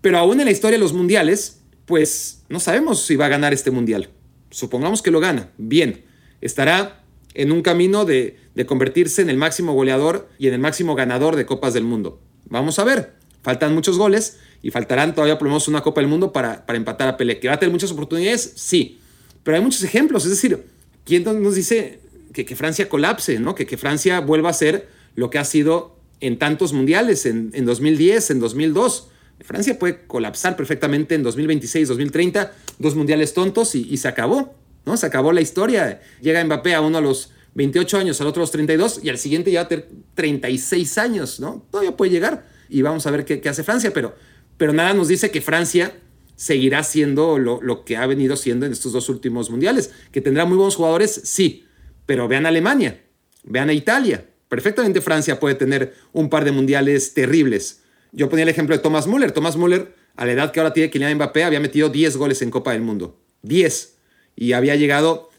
Pero aún en la historia de los mundiales, pues no sabemos si va a ganar este mundial. Supongamos que lo gana. Bien, estará en un camino de, convertirse en el máximo goleador y en el máximo ganador de Copas del Mundo. Vamos a ver. Faltan muchos goles y faltarán todavía por lo menos una Copa del Mundo para, para empatar a Pelé. ¿Que va a tener muchas oportunidades? Sí. Pero hay muchos ejemplos. Es decir, ¿quién nos dice que, Francia colapse? ¿no? Que, que Francia vuelva a ser lo que ha sido en tantos mundiales, en, en 2010, en 2002. Francia puede colapsar perfectamente en 2026, 2030, dos mundiales tontos y, y, se acabó, ¿no? Se acabó la historia. Llega Mbappé a uno a los 28 años, al otro a los 32 y al siguiente ya va a tener 36 años, ¿no? Todavía puede llegar y vamos a ver qué, qué hace Francia, pero, pero nada nos dice que Francia seguirá siendo lo, que ha venido siendo en estos dos últimos mundiales, que tendrá muy buenos jugadores, sí, pero vean a Alemania, vean a Italia. Perfectamente Francia puede tener un par de mundiales terribles yo ponía el ejemplo de Thomas Müller. Thomas Müller, a la edad que ahora tiene Kylian Mbappé, había metido 10 goles en Copa del Mundo. 10. Y había llegado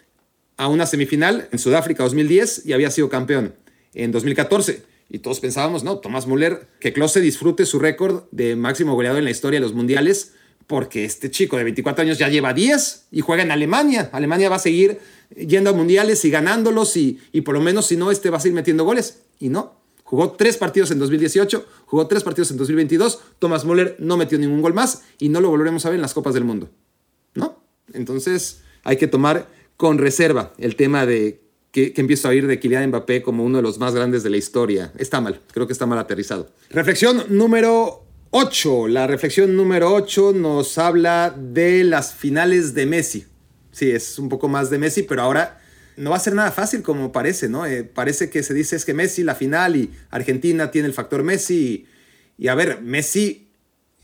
a una semifinal en Sudáfrica 2010 y había sido campeón en 2014. Y todos pensábamos, no, Thomas Müller, que Klose disfrute su récord de máximo goleador en la historia de los mundiales, porque este chico de 24 años ya lleva 10 y juega en Alemania. Alemania va a seguir yendo a mundiales y ganándolos y, y por lo menos si no, este va a seguir metiendo goles. Y no, Jugó tres partidos en 2018, jugó tres partidos en 2022. Thomas Müller no metió ningún gol más y no lo volveremos a ver en las Copas del Mundo. ¿No? Entonces hay que tomar con reserva el tema de que, que, empiezo a oír de Kylian Mbappé como uno de los más grandes de la historia. Está mal, creo que está mal aterrizado. Reflexión número 8. La reflexión número 8 nos habla de las finales de Messi. Sí, es un poco más de Messi, pero ahora no va a ser nada fácil como parece, ¿no? Eh, parece que se dice es que Messi la final y Argentina tiene el factor Messi. Y, a ver, Messi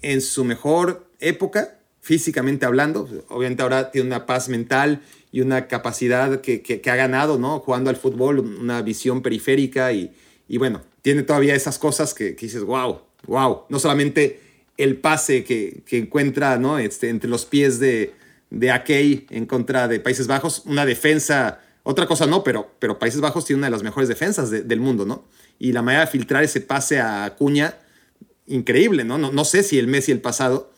en su mejor época, físicamente hablando, obviamente ahora tiene una paz mental y una capacidad que, que, ha ganado, ¿no? Jugando al fútbol, una visión periférica y, y bueno, tiene todavía esas cosas que, que, dices, wow, wow. No solamente el pase que, encuentra, ¿no? Este, entre los pies de, de Akei en contra de Países Bajos, una defensa otra cosa no, pero, pero Países Bajos tiene una de las mejores defensas del mundo, ¿no? Y la manera de filtrar ese pase a Acuña, increíble, ¿no? ¿no? No sé si el Messi el pasado,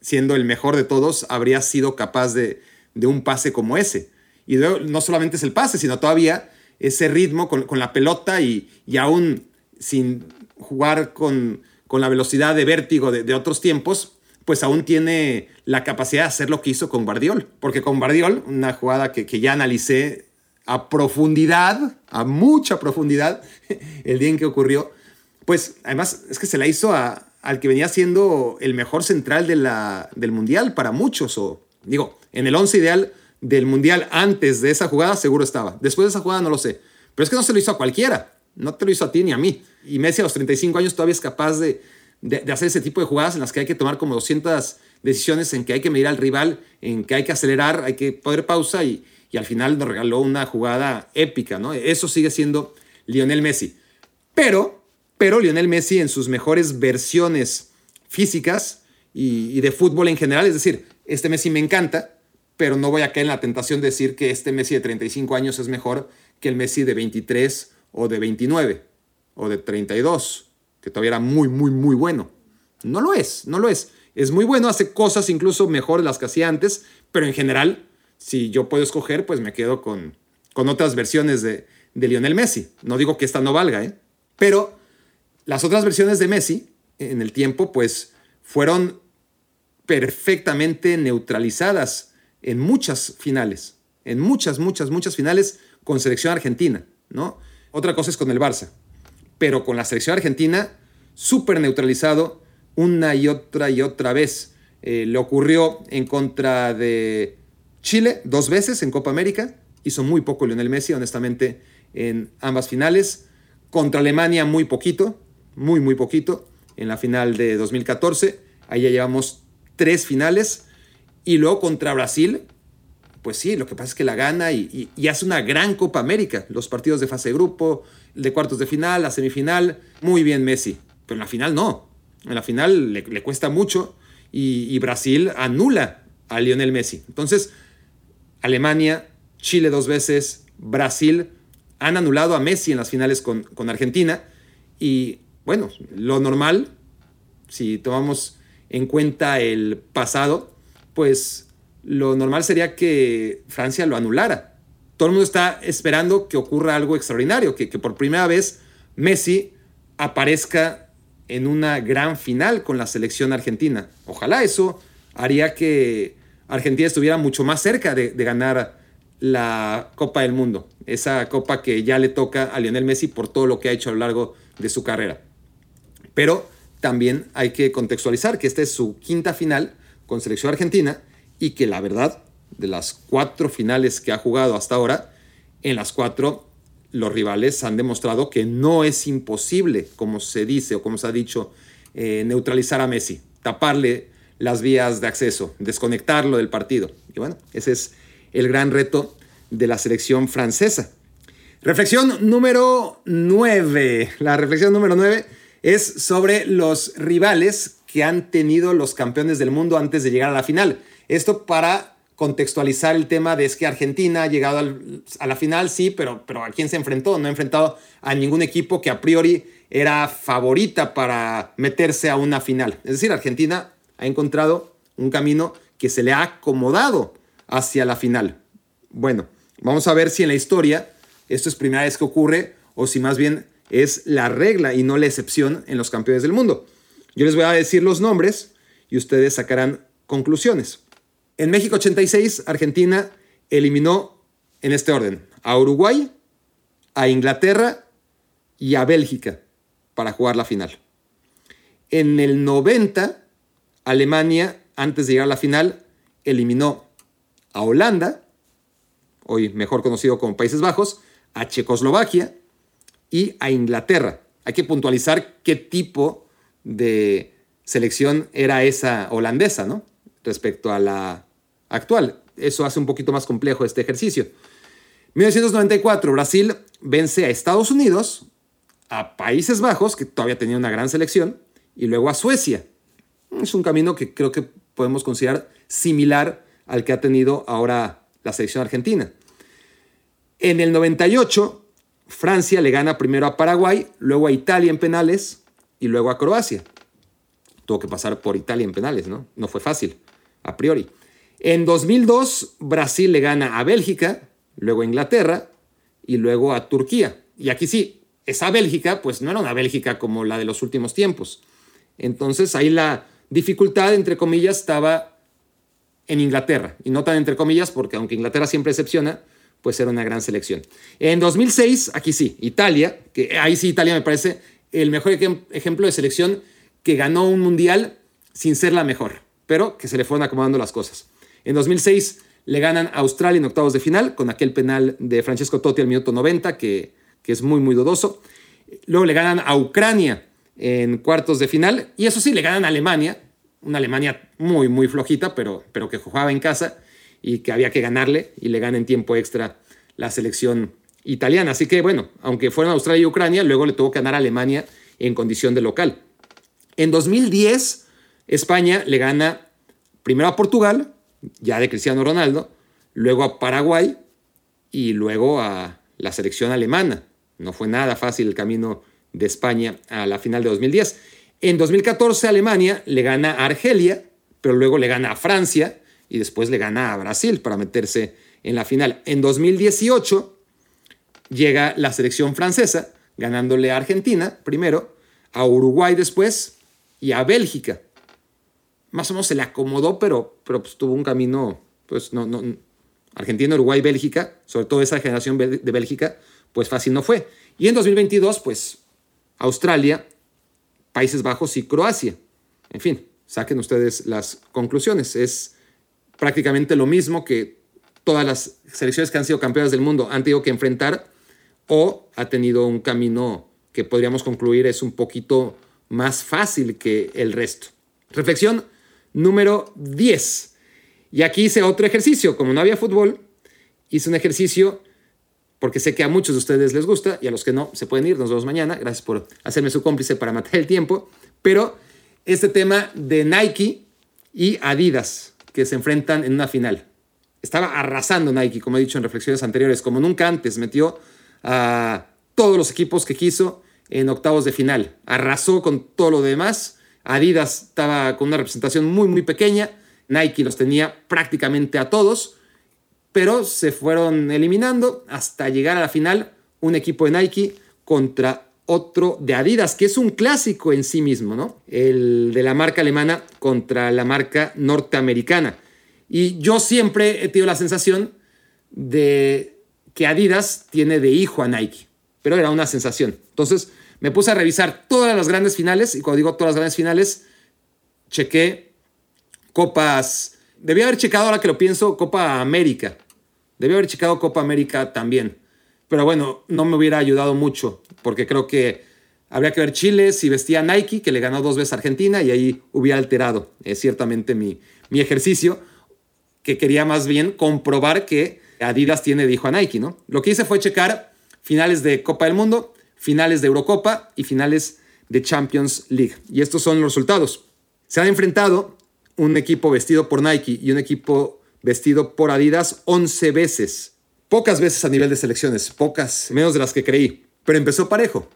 siendo el mejor de todos, habría sido capaz de, de un pase como ese. Y no solamente es el pase, sino todavía ese ritmo con, con la pelota y, y, aún sin jugar con, con la velocidad de vértigo de, de, otros tiempos, pues aún tiene la capacidad de hacer lo que hizo con Guardiol. Porque con Guardiol, una jugada que, que ya analicé a profundidad, a mucha profundidad, el día en que ocurrió, pues además es que se la hizo a, al que venía siendo el mejor central de la, del Mundial para muchos, o digo, en el once ideal del Mundial antes de esa jugada seguro estaba. Después de esa jugada no lo sé. Pero es que no se lo hizo a cualquiera. No te lo hizo a ti ni a mí. Y Messi a los 35 años todavía es capaz de, de, de hacer ese tipo de jugadas en las que hay que tomar como 200 decisiones, en que hay que medir al rival, en que hay que acelerar, hay que poner pausa y, y al final nos regaló una jugada épica, ¿no? Eso sigue siendo Lionel Messi. Pero, pero Lionel Messi en sus mejores versiones físicas y, y, de fútbol en general, es decir, este Messi me encanta, pero no voy a caer en la tentación de decir que este Messi de 35 años es mejor que el Messi de 23 o de 29 o de 32, que todavía era muy, muy, muy bueno. No lo es, no lo es. Es muy bueno, hace cosas incluso mejor de las que hacía antes, pero en general si yo puedo escoger, pues me quedo con, con otras versiones de, de Lionel Messi. No digo que esta no valga, ¿eh? pero las otras versiones de Messi en el tiempo, pues fueron perfectamente neutralizadas en muchas finales, en muchas, muchas, muchas finales con selección argentina, ¿no? Otra cosa es con el Barça, pero con la selección argentina, súper neutralizado una y otra y otra vez. Eh, le ocurrió en contra de Chile dos veces en Copa América, hizo muy poco Lionel Messi, honestamente, en ambas finales. Contra Alemania muy poquito, muy, muy poquito, en la final de 2014. Ahí ya llevamos tres finales. Y luego contra Brasil, pues sí, lo que pasa es que la gana y, hace una gran Copa América. Los partidos de fase de grupo, de cuartos de final, la semifinal, muy bien Messi. Pero en la final no. En la final le, cuesta mucho y, y, Brasil anula a Lionel Messi. Entonces, Alemania, Chile dos veces, Brasil han anulado a Messi en las finales con, con Argentina. Y bueno, lo normal, si tomamos en cuenta el pasado, pues lo normal sería que Francia lo anulara. Todo el mundo está esperando que ocurra algo extraordinario, que, por primera vez Messi aparezca en una gran final con la selección argentina. Ojalá eso haría que Argentina estuviera mucho más cerca de, de, ganar la Copa del Mundo, esa copa que ya le toca a Lionel Messi por todo lo que ha hecho a lo largo de su carrera. Pero también hay que contextualizar que esta es su quinta final con selección argentina y que la verdad, de las cuatro finales que ha jugado hasta ahora, en las cuatro los rivales han demostrado que no es imposible, como se dice o como se ha dicho, eh, neutralizar a Messi, taparle las vías de acceso, desconectarlo del partido. Y bueno, ese es el gran reto de la selección francesa. Reflexión número 9. La reflexión número 9 es sobre los rivales que han tenido los campeones del mundo antes de llegar a la final. Esto para contextualizar el tema de es que Argentina ha llegado a la final, sí, pero, pero ¿a quién se enfrentó? No ha enfrentado a ningún equipo que a priori era favorita para meterse a una final. Es decir, Argentina ha encontrado un camino que se le ha acomodado hacia la final. Bueno, vamos a ver si en la historia esto es primera vez que ocurre o si más bien es la regla y no la excepción en los campeones del mundo. Yo les voy a decir los nombres y ustedes sacarán conclusiones. En México 86, Argentina eliminó en este orden a Uruguay, a Inglaterra y a Bélgica para jugar la final. En el 90, Alemania, antes de llegar a la final, eliminó a Holanda, hoy mejor conocido como Países Bajos, a Checoslovaquia y a Inglaterra. Hay que puntualizar qué tipo de selección era esa holandesa, ¿no? Respecto a la actual. Eso hace un poquito más complejo este ejercicio. 1994, Brasil vence a Estados Unidos, a Países Bajos, que todavía tenía una gran selección, y luego a Suecia. Es un camino que creo que podemos considerar similar al que ha tenido ahora la selección argentina. En el 98, Francia le gana primero a Paraguay, luego a Italia en penales y luego a Croacia. Tuvo que pasar por Italia en penales, ¿no? No fue fácil, a priori. En 2002, Brasil le gana a Bélgica, luego a Inglaterra y luego a Turquía. Y aquí sí, esa Bélgica, pues no era una Bélgica como la de los últimos tiempos. Entonces ahí la dificultad, entre comillas, estaba en Inglaterra. Y no tan entre comillas, porque aunque Inglaterra siempre excepciona, pues era una gran selección. En 2006, aquí sí, Italia, que ahí sí Italia me parece el mejor ejemplo de selección que ganó un mundial sin ser la mejor, pero que se le fueron acomodando las cosas. En 2006 le ganan a Australia en octavos de final con aquel penal de Francesco Totti al minuto 90, que, es muy, muy dudoso. Luego le ganan a Ucrania en cuartos de final. Y eso sí, le ganan a Alemania, una Alemania muy, muy flojita, pero, pero que jugaba en casa y que había que ganarle y le gana en tiempo extra la selección italiana. Así que bueno, aunque fueron Australia y Ucrania, luego le tuvo que ganar a Alemania en condición de local. En 2010, España le gana primero a Portugal, ya de Cristiano Ronaldo, luego a Paraguay y luego a la selección alemana. No fue nada fácil el camino de España a la final de 2010. En 2014 Alemania le gana a Argelia, pero luego le gana a Francia y después le gana a Brasil para meterse en la final. En 2018 llega la selección francesa, ganándole a Argentina primero, a Uruguay después y a Bélgica. Más o menos se le acomodó, pero, pero pues tuvo un camino, pues no, no, Argentina, Uruguay, Bélgica, sobre todo esa generación de Bélgica, pues fácil no fue. Y en 2022, pues Australia, Países Bajos y Croacia. En fin, saquen ustedes las conclusiones. Es prácticamente lo mismo que todas las selecciones que han sido campeonas del mundo han tenido que enfrentar o ha tenido un camino que podríamos concluir es un poquito más fácil que el resto. Reflexión número 10. Y aquí hice otro ejercicio. Como no había fútbol, hice un ejercicio porque sé que a muchos de ustedes les gusta y a los que no se pueden ir. Nos vemos mañana. Gracias por hacerme su cómplice para matar el tiempo. Pero este tema de Nike y Adidas que se enfrentan en una final. Estaba arrasando Nike, como he dicho en reflexiones anteriores, como nunca antes. Metió a todos los equipos que quiso en octavos de final. Arrasó con todo lo demás. Adidas estaba con una representación muy, muy pequeña. Nike los tenía prácticamente a todos, pero se fueron eliminando hasta llegar a la final un equipo de Nike contra otro de Adidas, que es un clásico en sí mismo, ¿no? El de la marca alemana contra la marca norteamericana. Y yo siempre he tenido la sensación de que Adidas tiene de hijo a Nike, pero era una sensación. Entonces me puse a revisar todas las grandes finales, y cuando digo todas las grandes finales, chequé copas, debía haber checado, ahora que lo pienso, Copa América. Debía haber checado Copa América también. Pero bueno, no me hubiera ayudado mucho, porque creo que habría que ver Chile si vestía Nike, que le ganó dos veces a Argentina, y ahí hubiera alterado eh, ciertamente mi, mi ejercicio, que quería más bien comprobar que Adidas tiene de hijo a Nike, ¿no? Lo que hice fue checar finales de Copa del Mundo, finales de Eurocopa y finales de Champions League. Y estos son los resultados. Se han enfrentado un equipo vestido por Nike y un equipo vestido por Adidas 11 veces. Pocas veces a nivel de selecciones, pocas, menos de las que creí, pero empezó parejo.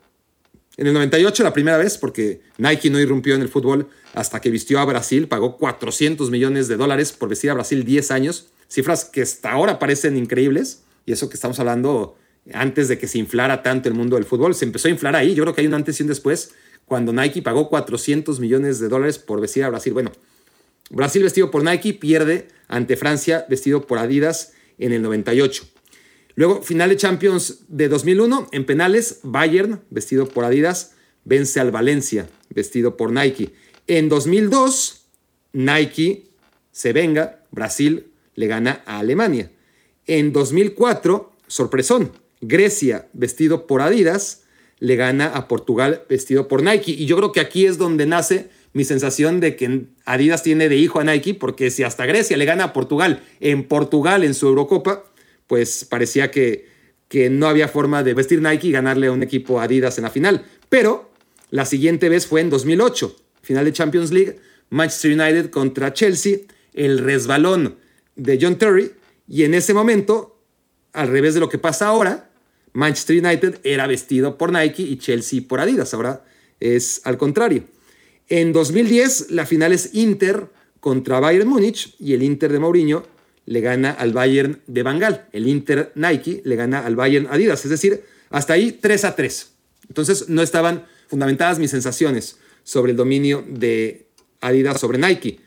En el 98 la primera vez, porque Nike no irrumpió en el fútbol hasta que vistió a Brasil, pagó 400 millones de dólares por vestir a Brasil 10 años, cifras que hasta ahora parecen increíbles, y eso que estamos hablando antes de que se inflara tanto el mundo del fútbol, se empezó a inflar ahí, yo creo que hay un antes y un después, cuando Nike pagó 400 millones de dólares por vestir a Brasil. Bueno, Brasil vestido por Nike pierde ante Francia vestido por Adidas en el 98. Luego, final de Champions de 2001, en penales, Bayern, vestido por Adidas, vence al Valencia, vestido por Nike. En 2002, Nike se venga, Brasil le gana a Alemania. En 2004, sorpresón, Grecia, vestido por Adidas, le gana a Portugal, vestido por Nike. Y yo creo que aquí es donde nace mi sensación de que Adidas tiene de hijo a Nike, porque si hasta Grecia le gana a Portugal, en Portugal en su Eurocopa, pues parecía que, que no había forma de vestir Nike y ganarle a un equipo Adidas en la final. Pero la siguiente vez fue en 2008, final de Champions League, Manchester United contra Chelsea, el resbalón de John Terry, y en ese momento, al revés de lo que pasa ahora, Manchester United era vestido por Nike y Chelsea por Adidas. Ahora es al contrario. En 2010, la final es Inter contra Bayern Múnich y el Inter de Mourinho le gana al Bayern de Bangal. El Inter Nike le gana al Bayern Adidas. Es decir, hasta ahí 3 a 3. Entonces no estaban fundamentadas mis sensaciones sobre el dominio de Adidas sobre Nike.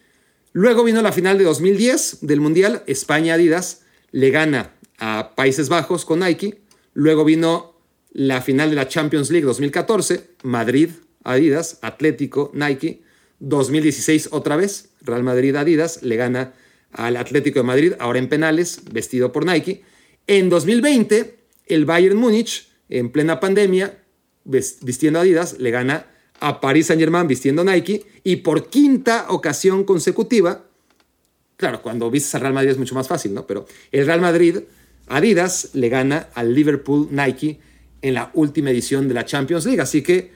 Luego vino la final de 2010 del Mundial. España-Adidas le gana a Países Bajos con Nike. Luego vino la final de la Champions League 2014. Madrid-Adidas, Atlético, Nike. 2016 otra vez. Real Madrid-Adidas le gana al Atlético de Madrid, ahora en penales, vestido por Nike. En 2020, el Bayern Múnich, en plena pandemia, vistiendo Adidas, le gana a Paris Saint-Germain vistiendo Nike y por quinta ocasión consecutiva, claro, cuando vistes al Real Madrid es mucho más fácil, ¿no? Pero el Real Madrid, Adidas, le gana al Liverpool Nike en la última edición de la Champions League. Así que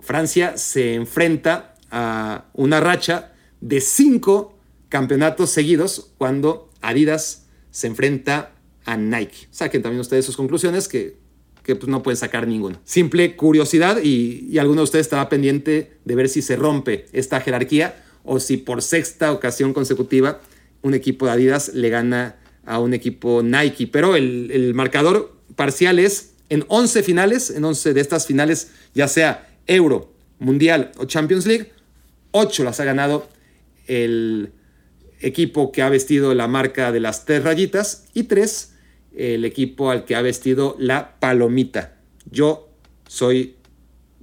Francia se enfrenta a una racha de cinco campeonatos seguidos cuando Adidas se enfrenta a Nike. Saquen también ustedes sus conclusiones que, que pues, no pueden sacar ninguna. Simple curiosidad y, y alguno de ustedes estaba pendiente de ver si se rompe esta jerarquía o si por sexta ocasión consecutiva un equipo de Adidas le gana a un equipo Nike. Pero el, el marcador parciales en 11 finales, en 11 de estas finales, ya sea Euro, Mundial o Champions League, 8 las ha ganado el equipo que ha vestido la marca de las tres rayitas y 3 el equipo al que ha vestido la palomita. Yo soy,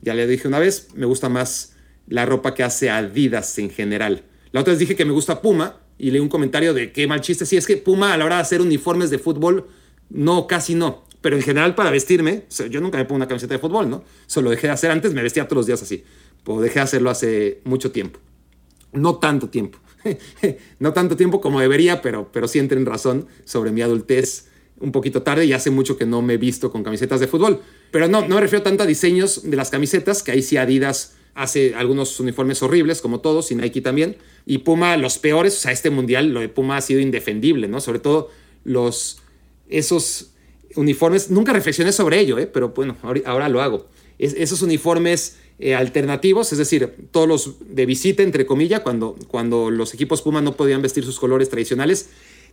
ya le dije una vez, me gusta más la ropa que hace Adidas en general. La otra vez dije que me gusta Puma y leí un comentario de qué mal chiste. Sí, es que Puma a la hora de hacer uniformes de fútbol, no, casi no. Pero en general para vestirme, yo nunca me pongo una camiseta de fútbol, ¿no? Solo dejé de hacer antes, me vestía todos los días así. Pues dejé de hacerlo hace mucho tiempo. No tanto tiempo. no tanto tiempo como debería, pero, pero sí entré en razón sobre mi adultez un poquito tarde y hace mucho que no me he visto con camisetas de fútbol. Pero no, no me refiero tanto a diseños de las camisetas, que ahí sí Adidas hace algunos uniformes horribles, como todos, y Nike también. Y Puma, los peores, o sea, este mundial, lo de Puma ha sido indefendible, ¿no? Sobre todo los, esos uniformes, nunca reflexioné sobre ello, ¿eh? pero bueno, ahora, lo hago. esos uniformes eh, alternativos, es decir, todos los de visita, entre comillas, cuando, cuando los equipos Puma no podían vestir sus colores tradicionales,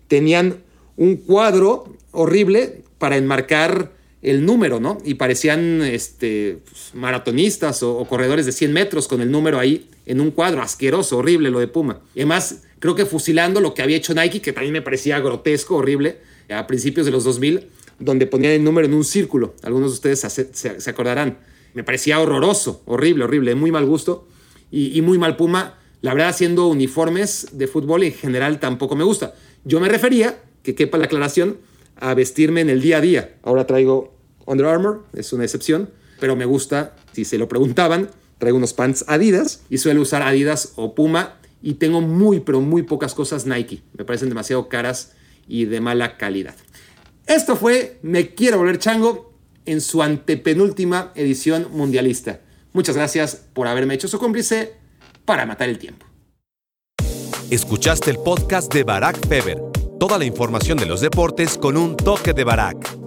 tenían un cuadro horrible para enmarcar el número, ¿no? Y parecían este, pues, maratonistas o, corredores de 100 metros con el número ahí en un cuadro, asqueroso, horrible lo de Puma. Además, creo que fusilando lo que había hecho Nike, que también me parecía grotesco, horrible, a principios de los 2000, donde ponían el número en un círculo. Algunos de ustedes se, se acordarán. Me parecía horroroso, horrible, horrible, muy mal gusto y, y muy mal Puma. La verdad, haciendo uniformes de fútbol en general tampoco me gusta. Yo me refería, que quepa la aclaración, a vestirme en el día a día. Ahora traigo Under Armour, es una excepción, pero me gusta, si se lo preguntaban, traigo unos pants Adidas y suelo usar Adidas o Puma y tengo muy, pero muy pocas cosas Nike. Me parecen demasiado caras y de mala calidad. Esto fue Me Quiero Volver Chango en su antepenúltima edición mundialista. Muchas gracias por haberme hecho su cómplice para matar el tiempo. Escuchaste el podcast de Barack Feber. Toda la información de los deportes con un toque de Barack.